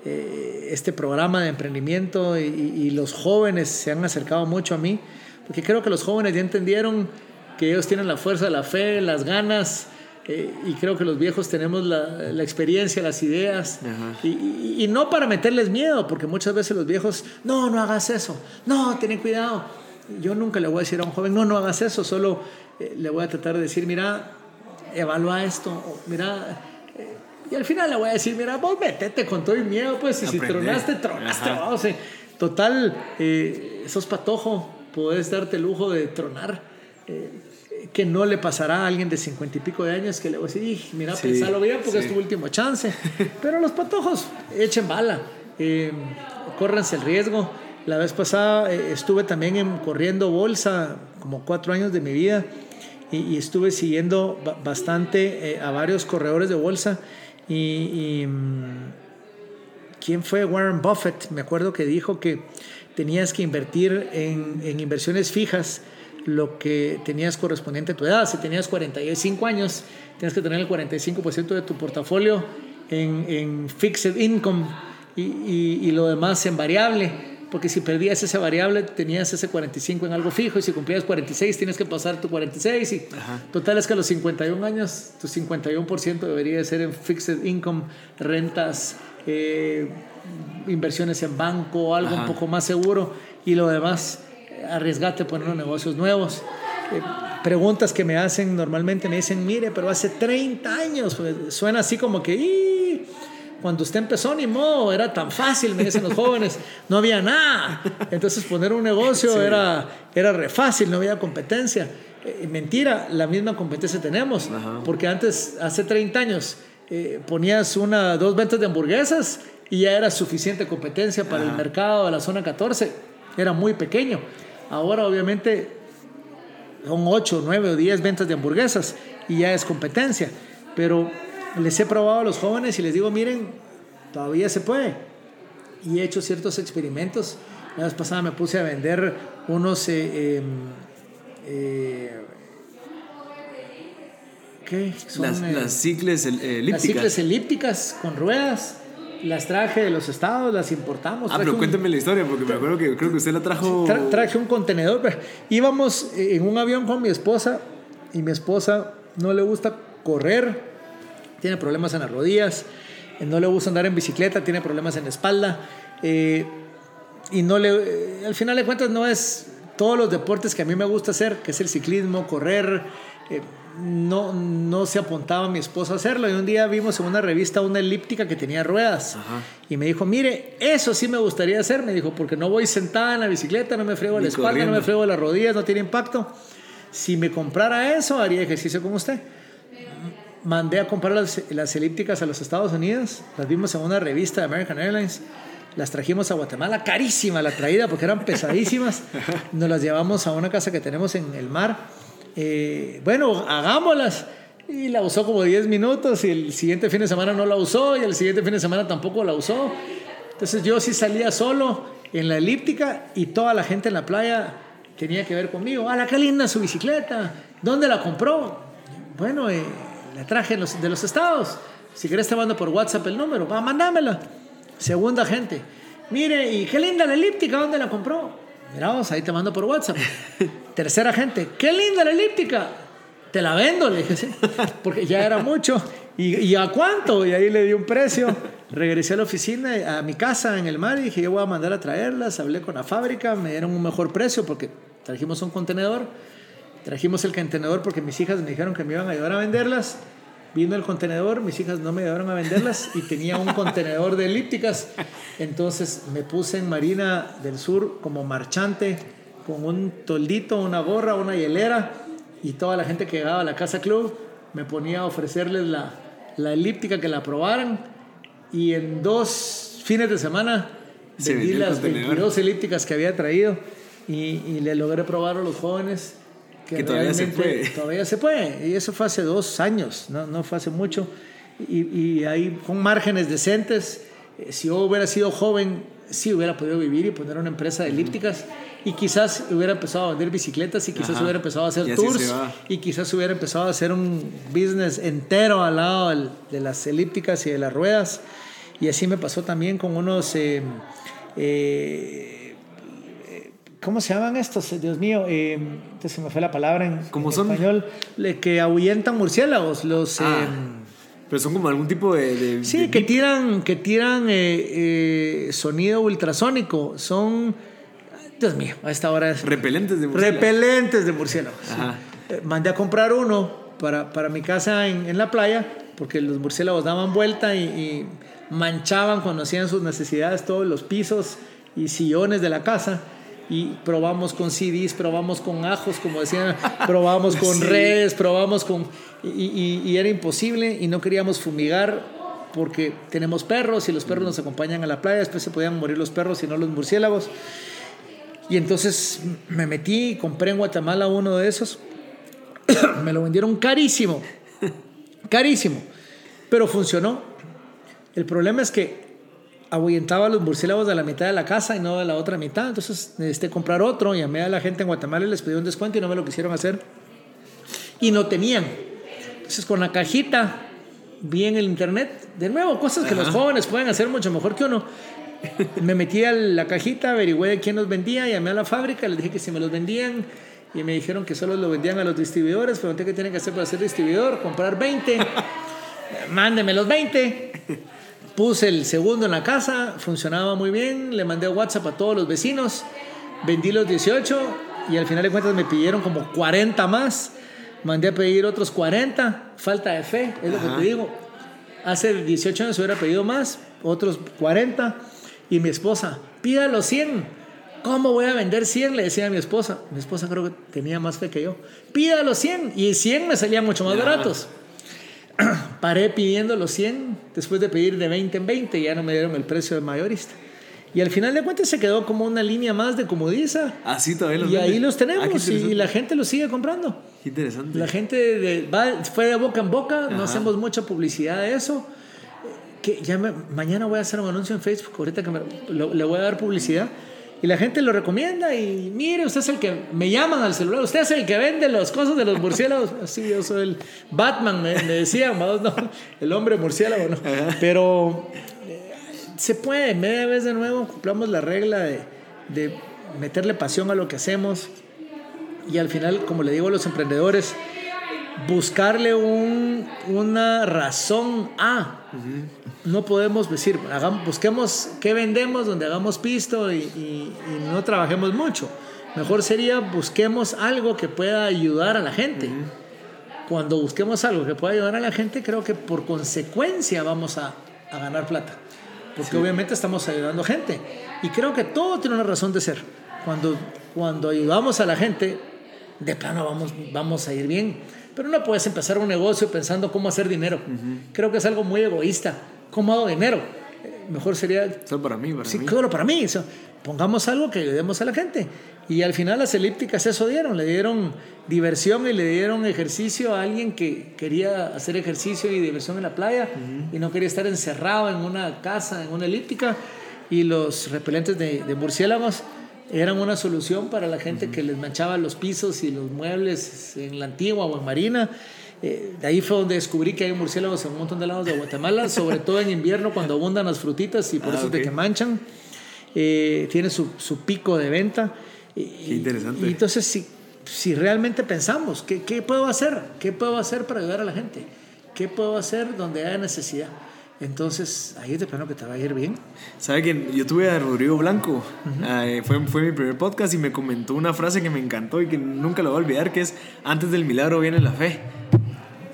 eh, este programa de emprendimiento y, y, los jóvenes se han acercado mucho a mí. Porque creo que los jóvenes ya entendieron que ellos tienen la fuerza, la fe, las ganas eh, y creo que los viejos tenemos la, la experiencia, las ideas, y, y, no para meterles miedo, porque muchas veces los viejos, no, no hagas eso, no, ten cuidado. Yo nunca le voy a decir a un joven, no, no hagas eso, solo eh, le voy a tratar de decir, mira, evalúa esto, mira, eh, y al final le voy a decir, mira, vos metete con todo el miedo, pues, y si tronaste, tronaste, vamos, total, sos patojo, puedes darte el lujo de tronar que no le pasará a alguien de cincuenta y pico de años que le va a decir, mira, pensalo bien porque es tu último chance. (laughs) Pero los patojos, echen bala, eh, córranse el riesgo. La vez pasada eh, estuve también en, corriendo bolsa, como cuatro años de mi vida, y, estuve siguiendo bastante eh, a varios corredores de bolsa. Y, mm, ¿quién fue? Warren Buffett, me acuerdo que dijo que tenías que invertir en, en inversiones fijas lo que tenías correspondiente a tu edad. Si tenías 45 años, tienes que tener el 45% de tu portafolio en, en fixed income y, y, lo demás en variable. Porque si perdías ese variable, tenías ese 45 en algo fijo y si cumplías 46, tienes que pasar tu 46. Y total es que a los 51 años, tu 51% debería ser en fixed income, rentas, eh, inversiones en banco, algo un poco más seguro y lo demás arriesgate a poner negocios nuevos. Eh, preguntas que me hacen normalmente me dicen, mire, pero hace 30 años, pues, suena así como que, cuando usted empezó, ni modo, era tan fácil, me dicen los jóvenes, no había nada. Entonces poner un negocio era, era re fácil, no había competencia. Eh, mentira, la misma competencia tenemos, porque antes, hace 30 años, eh, ponías una, dos ventas de hamburguesas y ya era suficiente competencia para el mercado de la zona 14, era muy pequeño. Ahora obviamente son 8, 9 o 10 ventas de hamburguesas y ya es competencia. Pero les he probado a los jóvenes y les digo, miren, todavía se puede. Y he hecho ciertos experimentos. La vez pasada me puse a vender unos... Eh, em, eh, ¿Qué? Son, las, eh, las cicles elípticas. Las cicles elípticas con ruedas las traje de los estados, las importamos. Ah, pero cuénteme la historia, porque me acuerdo que creo que usted la trajo. traje un contenedor. íbamos en un avión con mi esposa y mi esposa no le gusta correr, tiene problemas en las rodillas, no le gusta andar en bicicleta, tiene problemas en la espalda. Eh, y no le, eh, al final de cuentas no es todos los deportes que a mí me gusta hacer, que es el ciclismo, correr. Eh, no, no se apuntaba mi esposo a hacerlo. Y un día vimos en una revista una elíptica que tenía ruedas. Y me dijo, mire, eso sí me gustaría hacer. Me dijo, porque no voy sentada en la bicicleta, no me frego la espalda, no me frego las rodillas, no tiene impacto. Si me comprara eso, haría ejercicio como usted. Mandé a comprar las, las elípticas a los Estados Unidos. Las vimos en una revista de American Airlines. las trajimos a Guatemala, carísima la traída porque eran pesadísimas. (laughs) Nos las llevamos a una casa que tenemos en el mar. Eh, bueno, hagámoslas. Y la usó como 10 minutos y el siguiente fin de semana no la usó y el siguiente fin de semana tampoco la usó. Entonces yo sí salía solo en la elíptica y toda la gente en la playa tenía que ver conmigo. ¡Ah, qué linda su bicicleta! ¿Dónde la compró? Bueno, eh, la traje de los estados. Si querés te mando por WhatsApp el número. Va, mandámela. Segunda gente. Mire, y qué linda la elíptica, ¿dónde la compró? Miramos, ahí te mando por WhatsApp. (laughs) Tercera gente, qué linda la elíptica. Te la vendo, le dije, sí, porque ya era mucho. ¿Y, ¿Y, a cuánto? Y ahí le di un precio. Regresé a la oficina, a mi casa en el mar y dije, yo voy a mandar a traerlas. Hablé con la fábrica, me dieron un mejor precio porque trajimos un contenedor. Trajimos el contenedor porque mis hijas me dijeron que me iban a ayudar a venderlas. Vino el contenedor, mis hijas no me ayudaron a venderlas y tenía un contenedor de elípticas. Entonces me puse en Marina del Sur como marchante con un toldito, una gorra, una hielera y toda la gente que llegaba a la casa club me ponía a ofrecerles la, la elíptica que la probaran y en dos fines de semana vendí las 22 elípticas que había traído y, y le logré probar a los jóvenes que, todavía se puede. Todavía se puede. Y eso fue hace dos años, no, no fue hace mucho. Y, y ahí con márgenes decentes. Eh, si yo hubiera sido joven, sí hubiera podido vivir y poner una empresa de elípticas. Y quizás hubiera empezado a vender bicicletas y quizás Ajá. hubiera empezado a hacer Y tours. Y quizás hubiera empezado a hacer un business entero al lado del- de las elípticas y de las ruedas. Y así me pasó también con unos... eh, eh, ¿Cómo se llaman estos? Dios mío, eh, entonces se me fue la palabra en, ¿Cómo en son? español. Le- que ahuyentan murciélagos. Los, Ah, eh, pero son como algún tipo de. de- sí, de que tiran, que tiran eh, eh, sonido ultrasónico. Son, Dios mío, a esta hora es repelentes de murciélagos. repelentes de murciélagos. Ajá. Mandé a comprar uno para, para mi casa en, en la playa, porque los murciélagos daban vuelta y, y manchaban cuando hacían sus necesidades todos los pisos y sillones de la casa. Y probamos con CDs, probamos con ajos, como decían, (laughs) probamos con Sí. redes, probamos con... Y, y- y era imposible y no queríamos fumigar porque tenemos perros y los perros nos acompañan a la playa, después se podían morir los perros y no los murciélagos. Y entonces me metí y compré en Guatemala uno de esos. (coughs) me lo vendieron carísimo. Carísimo. Pero funcionó. El problema es que ahuyentaba a los murciélagos de la mitad de la casa y no de la otra mitad. Entonces necesité comprar otro. Llamé a la gente en Guatemala y les pedí un descuento y no me lo quisieron hacer. Y no tenían. Entonces con la cajita vi en el internet, de nuevo, cosas que los Ajá. jóvenes pueden hacer mucho mejor que uno. Me metí a la cajita, averigüé de quién los vendía, llamé a la fábrica, les dije que si me los vendían y me dijeron que solo lo vendían a los distribuidores, pregunté qué tienen que hacer para ser distribuidor, comprar 20, (laughs) mándeme los 20. Puse el segundo en la casa, funcionaba muy bien, le mandé WhatsApp a todos los vecinos, vendí los 18 y al final de cuentas me pidieron como 40 más, mandé a pedir otros 40, falta de fe, es lo Ajá. que te digo. Hace 18 años hubiera pedido más, otros 40 y mi esposa, pida los 100. ¿Cómo voy a vender 100? Le decía a mi esposa. Mi esposa creo que tenía más fe que yo. Pida los 100 y 100 me salían mucho más Ajá. baratos. (clears throat) Paré pidiendo los 100 después de pedir de 20 en 20, ya no me dieron el precio de mayorista. Y al final de cuentas se quedó como una línea más de comodiza. Ah, sí, todavía los Y ahí los Ah, tenemos y la gente los sigue comprando. Qué interesante. La gente de- va- fue de boca en boca, no Ajá. hacemos mucha publicidad de eso. Que ya me- mañana voy a hacer un anuncio en Facebook, ahorita que me- lo- le voy a dar publicidad. Y la gente lo recomienda y mire, usted es el que me llaman al celular, usted es el que vende las cosas de los murciélagos. (laughs) Así yo soy el Batman, me, me decían, ¿no? No, el hombre murciélago, ¿no? Pero eh, se puede, media vez de nuevo cumplamos la regla de, de meterle pasión a lo que hacemos y al final, como le digo a los emprendedores, buscarle un- una razón a. No podemos decir, hagamos, busquemos qué vendemos donde hagamos pisto y, y- y no trabajemos mucho. Mejor sería busquemos algo que pueda ayudar a la gente. Cuando busquemos algo que pueda ayudar a la gente, creo que por consecuencia vamos a, a ganar plata. Porque obviamente estamos ayudando a gente. Y creo que todo tiene una razón de ser. Cuando, cuando ayudamos a la gente, de plano vamos, vamos a ir bien. Pero no puedes empezar un negocio pensando cómo hacer dinero. Creo que es algo muy egoísta. ¿Cómo hago dinero? Eh, mejor sería... Solo para mí, para sí, mí. solo para mí. Eso, pongamos algo que ayudemos a la gente. Y al final las elípticas eso dieron, le dieron diversión y le dieron ejercicio a alguien que quería hacer ejercicio y diversión en la playa y no quería estar encerrado en una casa, en una elíptica. Y los repelentes de, de murciélagos eran una solución para la gente que les manchaba los pisos y los muebles en la antigua o en Marina. Eh, de ahí fue donde descubrí que hay murciélagos en un montón de lados de Guatemala, (laughs) sobre todo en invierno cuando abundan las frutitas y por Ah, eso es de que manchan. Eh, tiene su, su pico de venta. Qué interesante. y entonces, si, si realmente pensamos, ¿qué, ¿qué puedo hacer? ¿Qué puedo hacer para ayudar a la gente? ¿Qué puedo hacer donde haya necesidad? Entonces, ahí es de plano que te va a ir bien. ¿Sabe que yo tuve a Rodrigo Blanco? Eh, fue, fue mi primer podcast y me comentó una frase que me encantó y que nunca lo voy a olvidar, que es, antes del milagro viene la fe.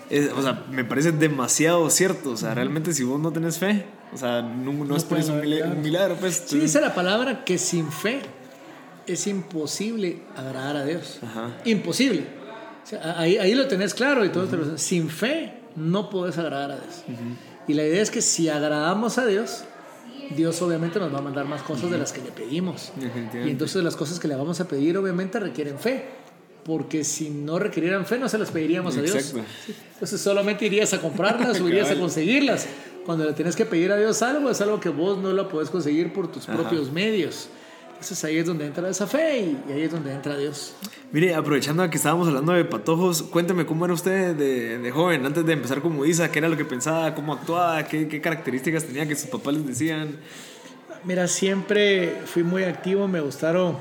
Es- o sea, me parece demasiado cierto. O sea, realmente si vos no tenés fe, o sea, no, no, un puede milagro, haber un milagro, pues. Sí, dice la palabra que sin fe es imposible agradar a Dios. Ajá. Imposible. O sea, ahí, ahí lo tenés claro y todo. te lo- Sin fe no podés agradar a Dios. Y la idea es que si agradamos a Dios, Dios obviamente nos va a mandar más cosas de las que le pedimos. Y entonces las cosas que le vamos a pedir obviamente requieren fe. Porque si no requirieran fe, no se las pediríamos a Dios. Entonces solamente irías a comprarlas (laughs) o irías a conseguirlas. Cuando le tienes que pedir a Dios algo, es algo que vos no lo podés conseguir por tus Ajá. propios medios. Entonces ahí es donde entra esa fe y, ahí es donde entra Dios. Mire, aprovechando que estábamos hablando de patojos, cuénteme cómo era usted de, de joven, antes de empezar como Isa, qué era lo que pensaba, cómo actuaba, qué, qué características tenía que sus papás les decían. Mira, siempre fui muy activo, me gustaron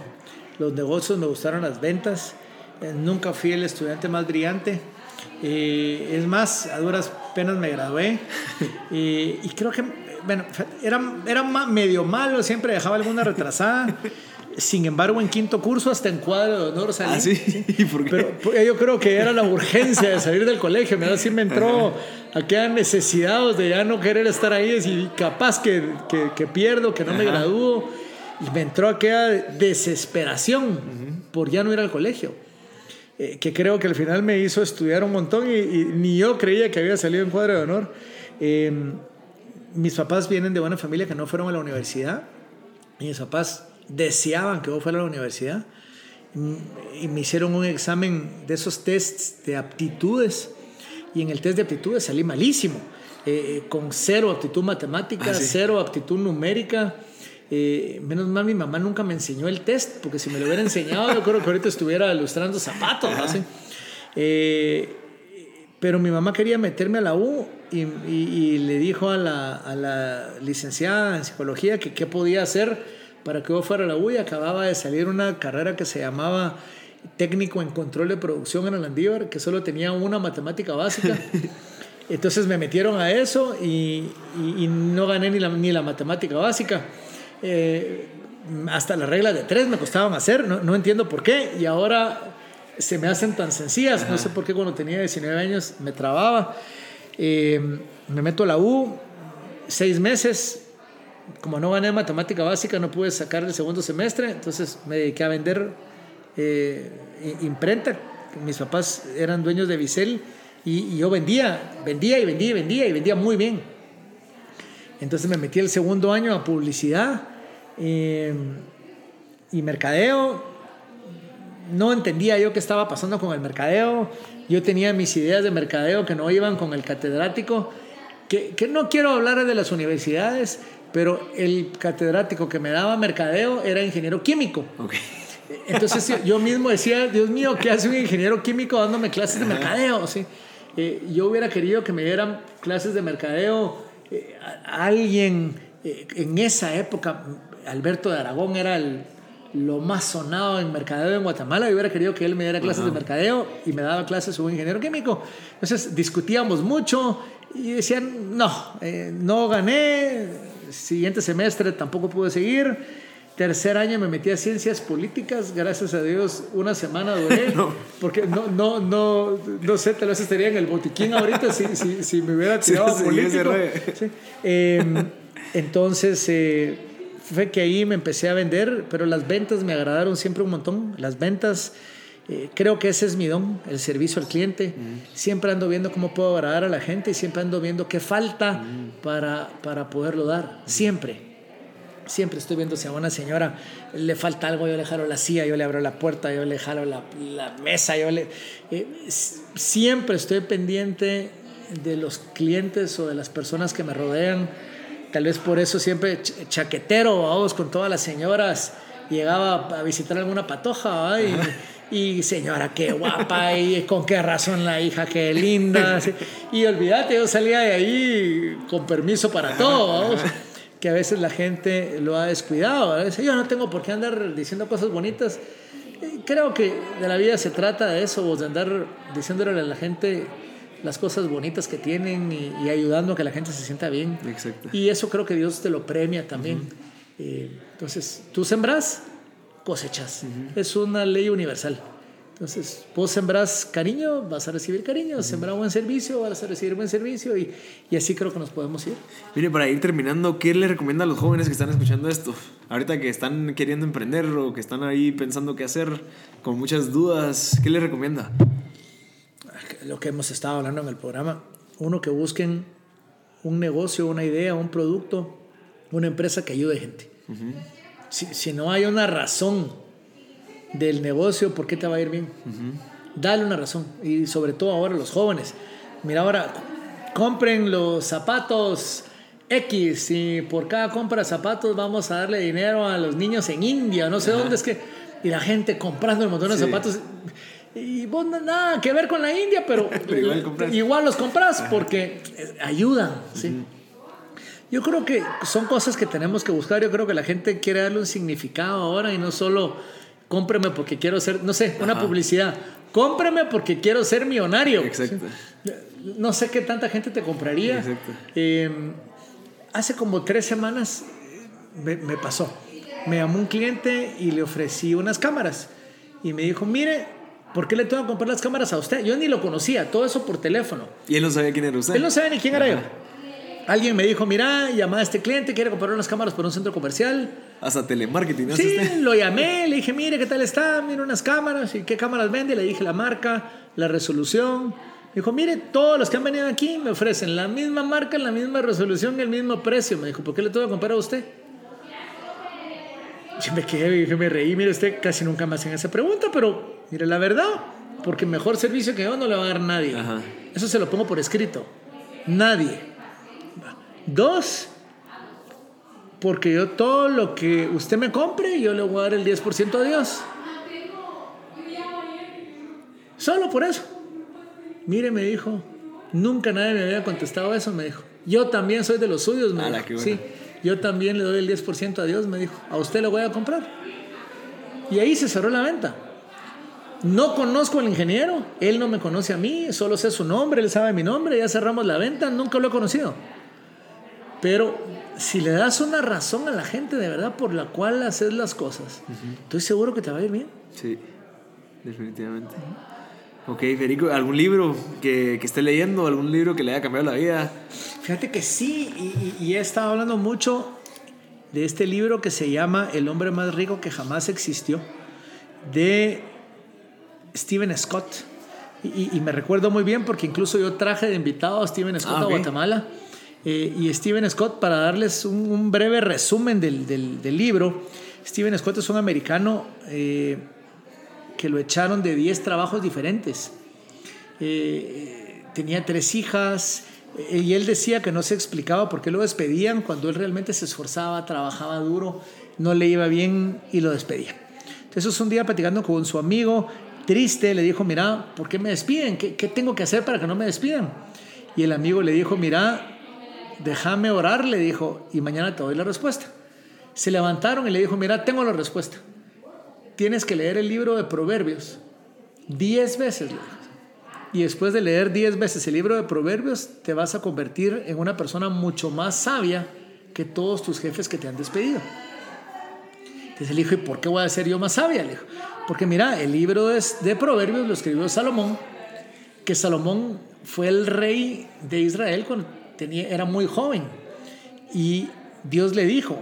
los negocios, me gustaron las ventas. Eh, nunca fui el estudiante más brillante. Eh, es más, a duras penas me gradué. (laughs) Eh, y creo que, bueno, era, era medio malo, siempre dejaba alguna retrasada. Sin embargo, en quinto curso, hasta en cuadro de honor salí. ¿Ah, sí? (laughs) ¿Y por qué? Pero pues, yo creo que era la urgencia de salir del colegio. Mira, sí me entró aquella necesidad de ya no querer estar ahí y capaz que, que, que pierdo, que no me Ajá. gradúo. Y me entró aquella desesperación por ya no ir al colegio. Eh, que creo que al final me hizo estudiar un montón y, y ni yo creía que había salido en cuadro de honor. Eh, mis papás vienen de una familia que no fueron a la universidad y mis papás deseaban que yo fuera a la universidad y me hicieron un examen de esos tests de aptitudes y en el test de aptitudes salí malísimo, eh, con cero aptitud matemática, Ah, sí. cero aptitud numérica. Eh, menos mal mi mamá nunca me enseñó el test, porque si me lo hubiera enseñado yo creo que ahorita estuviera ilustrando zapatos. Así. Eh, pero mi mamá quería meterme a la U y, y- y le dijo a la, a la licenciada en psicología que qué podía hacer para que yo fuera a la U y acababa de salir una carrera que se llamaba técnico en control de producción en el Andívar, que solo tenía una matemática básica. (laughs) Entonces me metieron a eso y, y- y no gané ni la, ni la matemática básica. Eh, hasta las reglas de tres me costaban hacer, no, no entiendo por qué. Y ahora se me hacen tan sencillas. No sé por qué cuando tenía 19 años me trababa. Eh, me meto a la U, seis meses. Como no gané matemática básica, no pude sacar el segundo semestre. Entonces me dediqué a vender eh, imprenta. Mis papás eran dueños de Vicel y, y yo vendía, vendía y vendía y vendía y vendía muy bien. Entonces me metí el segundo año a publicidad eh, y mercadeo. No entendía yo qué estaba pasando con el mercadeo. Yo tenía mis ideas de mercadeo que no iban con el catedrático. Que, que no quiero hablar de las universidades, pero el catedrático que me daba mercadeo era ingeniero químico. Entonces yo- mismo decía, Dios mío, ¿qué hace un ingeniero químico dándome clases de mercadeo? ¿Sí? Eh, yo hubiera querido que me dieran clases de mercadeo eh, a alguien eh, en esa época. Alberto de Aragón era el- lo más sonado en mercadeo en Guatemala. Yo hubiera querido que él me diera clases de mercadeo y me daba clases un ingeniero químico. Entonces discutíamos mucho y decían, no, eh, no gané. Siguiente semestre tampoco pude seguir. Tercer año me metí a ciencias políticas, gracias a Dios, una semana duré, (laughs) porque no, no, no, no sé, tal vez estaría en el botiquín ahorita si, si, si me hubiera (laughs) Sí, tirado a sí, político. re. Sí. Eh, entonces, eh, fue que ahí me empecé a vender, pero las ventas me agradaron siempre un montón. Las ventas, eh, creo que ese es mi don, el servicio al cliente. Siempre ando viendo cómo puedo agradar a la gente y siempre ando viendo qué falta para, para poderlo dar, siempre. Siempre estoy viendo si a una señora le falta algo, yo le jalo la silla, yo le abro la puerta, yo le jalo la, la mesa, yo le... Eh, siempre estoy pendiente de los clientes o de las personas que me rodean. Tal vez por eso siempre chaquetero, vamos, con todas las señoras. Llegaba a visitar alguna patoja y, y, señora, qué guapa, y con qué razón la hija, qué linda. Y olvídate, yo salía de ahí con permiso para todo, que a veces la gente lo ha descuidado. A veces yo no tengo por qué andar diciendo cosas bonitas. Creo que de la vida se trata de eso, de andar diciéndole a la gente las cosas bonitas que tienen y, ayudando a que la gente se sienta bien. Exacto. Y eso creo que Dios te lo premia también. Eh, entonces, tú sembras, cosechas. Es una ley universal. Entonces, vos sembras cariño, vas a recibir cariño, sembras buen servicio, vas a recibir buen servicio y, y, así creo que nos podemos ir. Mire, para ir terminando, ¿qué le recomienda a los jóvenes que están escuchando esto? Ahorita que están queriendo emprender o que están ahí pensando qué hacer, con muchas dudas, ¿qué le recomienda? Lo que hemos estado hablando en el programa, uno que busquen un negocio, una idea, un producto, una empresa que ayude gente. si, no hay una razón del negocio, ¿por qué te va a ir bien? Dale una razón. Y sobre todo ahora los jóvenes. Mira, ahora compren los zapatos X y por cada compra de zapatos vamos a darle dinero a los niños en India, no sé dónde es que... Y la gente comprando el montón de zapatos. Y vos nada que ver con la India, pero, (laughs) igual, los compras porque ayudan. ¿sí? Yo creo que son cosas que tenemos que buscar. Yo creo que la gente quiere darle un significado ahora y no solo cómpreme porque quiero ser, no sé, una publicidad. Cómprame porque quiero ser millonario. Exacto. No sé qué tanta gente te compraría. Exacto. Em, hace como tres semanas me, me pasó. Me llamó un cliente y le ofrecí unas cámaras. Y me dijo, mire, ¿Por qué le tengo que comprar las cámaras a usted? Yo ni lo conocía, todo eso por teléfono. ¿Y él no sabía quién era usted? Él no sabía ni quién era yo. Alguien me dijo, mira, llamada a este cliente, quiere comprar unas cámaras por un centro comercial. Hasta telemarketing, ¿no? Sí, lo llamé, le dije, mire, ¿qué tal está? Mire unas cámaras, ¿y qué cámaras vende? Le dije la marca, la resolución. Me dijo, mire, todos los que han venido aquí me ofrecen la misma marca, la misma resolución, el mismo precio. Me dijo, ¿por qué le tengo que comprar a usted? Yo me quedé, me reí, mire, usted casi nunca me hacen esa pregunta, pero Mire, la verdad, porque mejor servicio que yo no le va a dar nadie. Eso se lo pongo por escrito. Nadie. Dos, porque yo todo lo que usted me compre, yo le voy a dar el 10% a Dios. Solo por eso. Mire, me dijo, nunca nadie me había contestado eso, me dijo. Yo también soy de los suyos, me dijo. Sí, yo también le doy el 10% a Dios, me dijo. A usted le voy a comprar. Y ahí se cerró la venta. No conozco al ingeniero, él no me conoce a mí, solo sé su nombre, él sabe mi nombre, ya cerramos la venta, nunca lo he conocido. Pero si le das una razón a la gente de verdad por la cual haces las cosas, estoy seguro que te va a ir bien. Sí, definitivamente. Ok, Federico, ¿algún libro que, que, esté leyendo? ¿Algún libro que le haya cambiado la vida? Fíjate que sí, y, y he estado hablando mucho de este libro que se llama El hombre más rico que jamás existió, de Steven Scott. Y, me recuerdo muy bien porque incluso yo traje de invitado a Steven Scott ah, a Guatemala. Eh, y Steven Scott, para darles un, breve resumen del, del, libro, Steven Scott es un americano eh, que lo echaron de 10 trabajos diferentes. Eh, tenía tres hijas y él decía que no se explicaba por qué lo despedían cuando él realmente se esforzaba, trabajaba duro, no le iba bien y lo despedían. Entonces un día platicando con su amigo, triste, le dijo, mira, ¿por qué me despiden? ¿Qué, tengo que hacer para que no me despidan? Y el amigo le dijo, mira, déjame orar, le dijo, y mañana te doy la respuesta. Se levantaron y le dijo, mira, tengo la respuesta. Tienes que leer el libro de Proverbios diez veces. Y después de leer diez veces el libro de Proverbios, te vas a convertir en una persona mucho más sabia que todos tus jefes que te han despedido. Entonces le dijo, ¿y por qué voy a ser yo más sabia? Le dijo, porque mira, el libro de, Proverbios lo escribió Salomón, que Salomón fue el rey de Israel cuando tenía, era muy joven. Y Dios le dijo,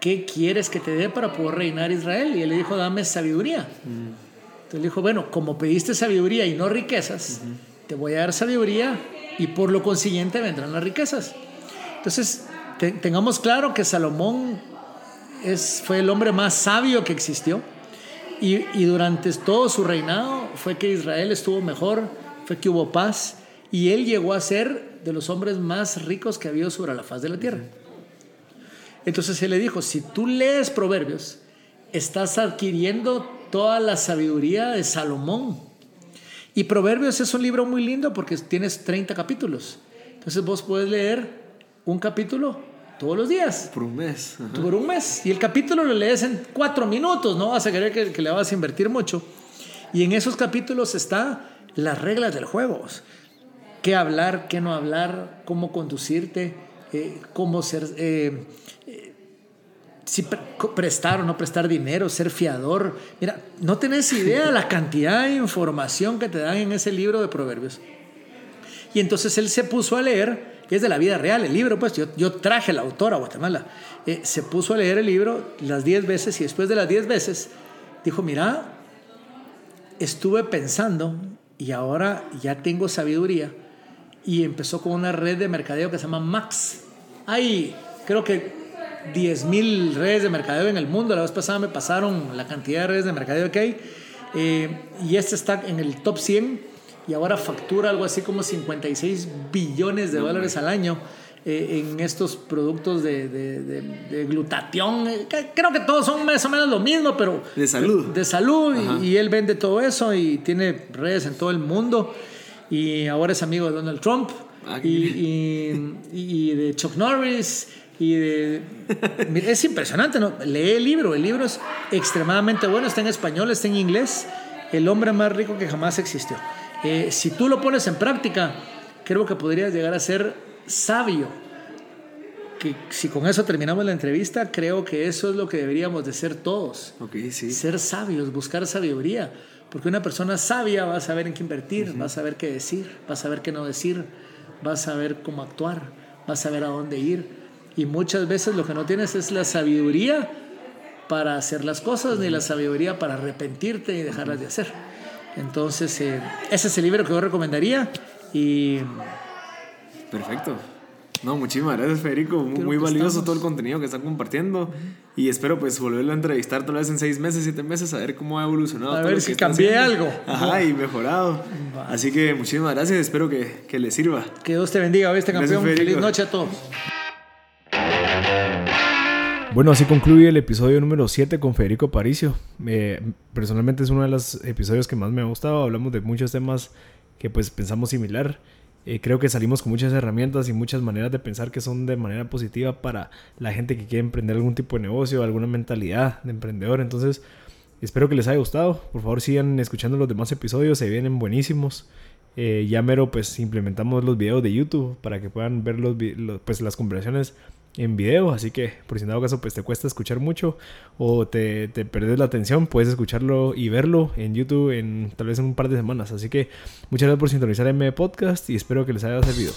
¿qué quieres que te dé para poder reinar Israel? Y él le dijo, dame sabiduría. Entonces le dijo, bueno, como pediste sabiduría y no riquezas, te voy a dar sabiduría y por lo consiguiente vendrán las riquezas. Entonces, tengamos claro que Salomón es, fue el hombre más sabio que existió. Y, durante todo su reinado fue que Israel estuvo mejor, fue que hubo paz. Y él llegó a ser de los hombres más ricos que ha habido sobre la faz de la tierra. Entonces él le dijo, si tú lees Proverbios, estás adquiriendo toda la sabiduría de Salomón. Y Proverbios es un libro muy lindo porque tienes 30 capítulos. Entonces vos puedes leer un capítulo todos los días. Por un mes. Por un mes. Y el capítulo lo lees en cuatro minutos, no vas a querer que, que le vas a invertir mucho. Y en esos capítulos está las reglas del juego. Qué hablar, qué no hablar, cómo conducirte, eh, cómo ser... Eh, si prestar o no prestar dinero, ser fiador. Mira, no tenés idea de la cantidad de información que te dan en ese libro de proverbios. Y entonces él se puso a leer, y es de la vida real el libro, pues yo, yo traje la autora a Guatemala, eh, se puso a leer el libro las 10 veces y después de las 10 veces dijo, mira, estuve pensando y ahora ya tengo sabiduría y empezó con una red de mercadeo que se llama Max. Hay, creo que 10.000 redes de mercadeo en el mundo. La vez pasada me pasaron la cantidad de redes de mercadeo que hay. Eh, y este está en el top 100 y ahora factura algo así como 56 billones de dólares al año eh, en estos productos de, de, glutatión. Eh, creo que todos son más o menos lo mismo, pero... De salud. De, salud. Y, él vende todo eso y tiene redes en todo el mundo. Y ahora es amigo de Donald Trump. Ah, y, y, y de Chuck Norris y (laughs) es impresionante, ¿no? Lee el libro, el libro es extremadamente bueno, está en español, está en inglés, el hombre más rico que jamás existió. Eh, si tú lo pones en práctica, creo que podrías llegar a ser sabio. Que si con eso terminamos la entrevista, creo que eso es lo que deberíamos de ser todos. Okay, sí. Ser sabios, buscar sabiduría. Porque una persona sabia va a saber en qué invertir, va a saber qué decir, va a saber qué no decir, va a saber cómo actuar, va a saber a dónde ir y muchas veces lo que no tienes es la sabiduría para hacer las cosas, ni la sabiduría para arrepentirte y dejarlas de hacer. Entonces, eh, ese es el libro que yo recomendaría. Y... Perfecto. No, muchísimas gracias, Federico. Muy, valioso todo el contenido que están compartiendo. Y espero pues volverlo a entrevistar tal vez en seis meses, siete meses, a ver cómo ha evolucionado. A ver si cambié algo. Ajá, y mejorado. Así que muchísimas gracias. Espero que, que les sirva. Que Dios te bendiga, ¿viste, campeón? Feliz noche a todos. Bueno, así concluye el episodio número 7 con Federico Aparicio. personalmente es uno de los episodios que más me ha gustado. Hablamos de muchos temas que pues pensamos similar. Eh, creo que salimos con muchas herramientas y muchas maneras de pensar que son de manera positiva para la gente que quiere emprender algún tipo de negocio, alguna mentalidad de emprendedor. Entonces, espero que les haya gustado. Por favor, sigan escuchando los demás episodios, se vienen buenísimos. Eh, ya mero, pues implementamos los videos de YouTube para que puedan ver los, pues, las conversaciones en video, así que por si en dado caso pues te cuesta escuchar mucho o te, te perdes la atención, puedes escucharlo y verlo en YouTube en tal vez en un par de semanas. Así que muchas gracias por sintonizar M Podcast y espero que les haya servido.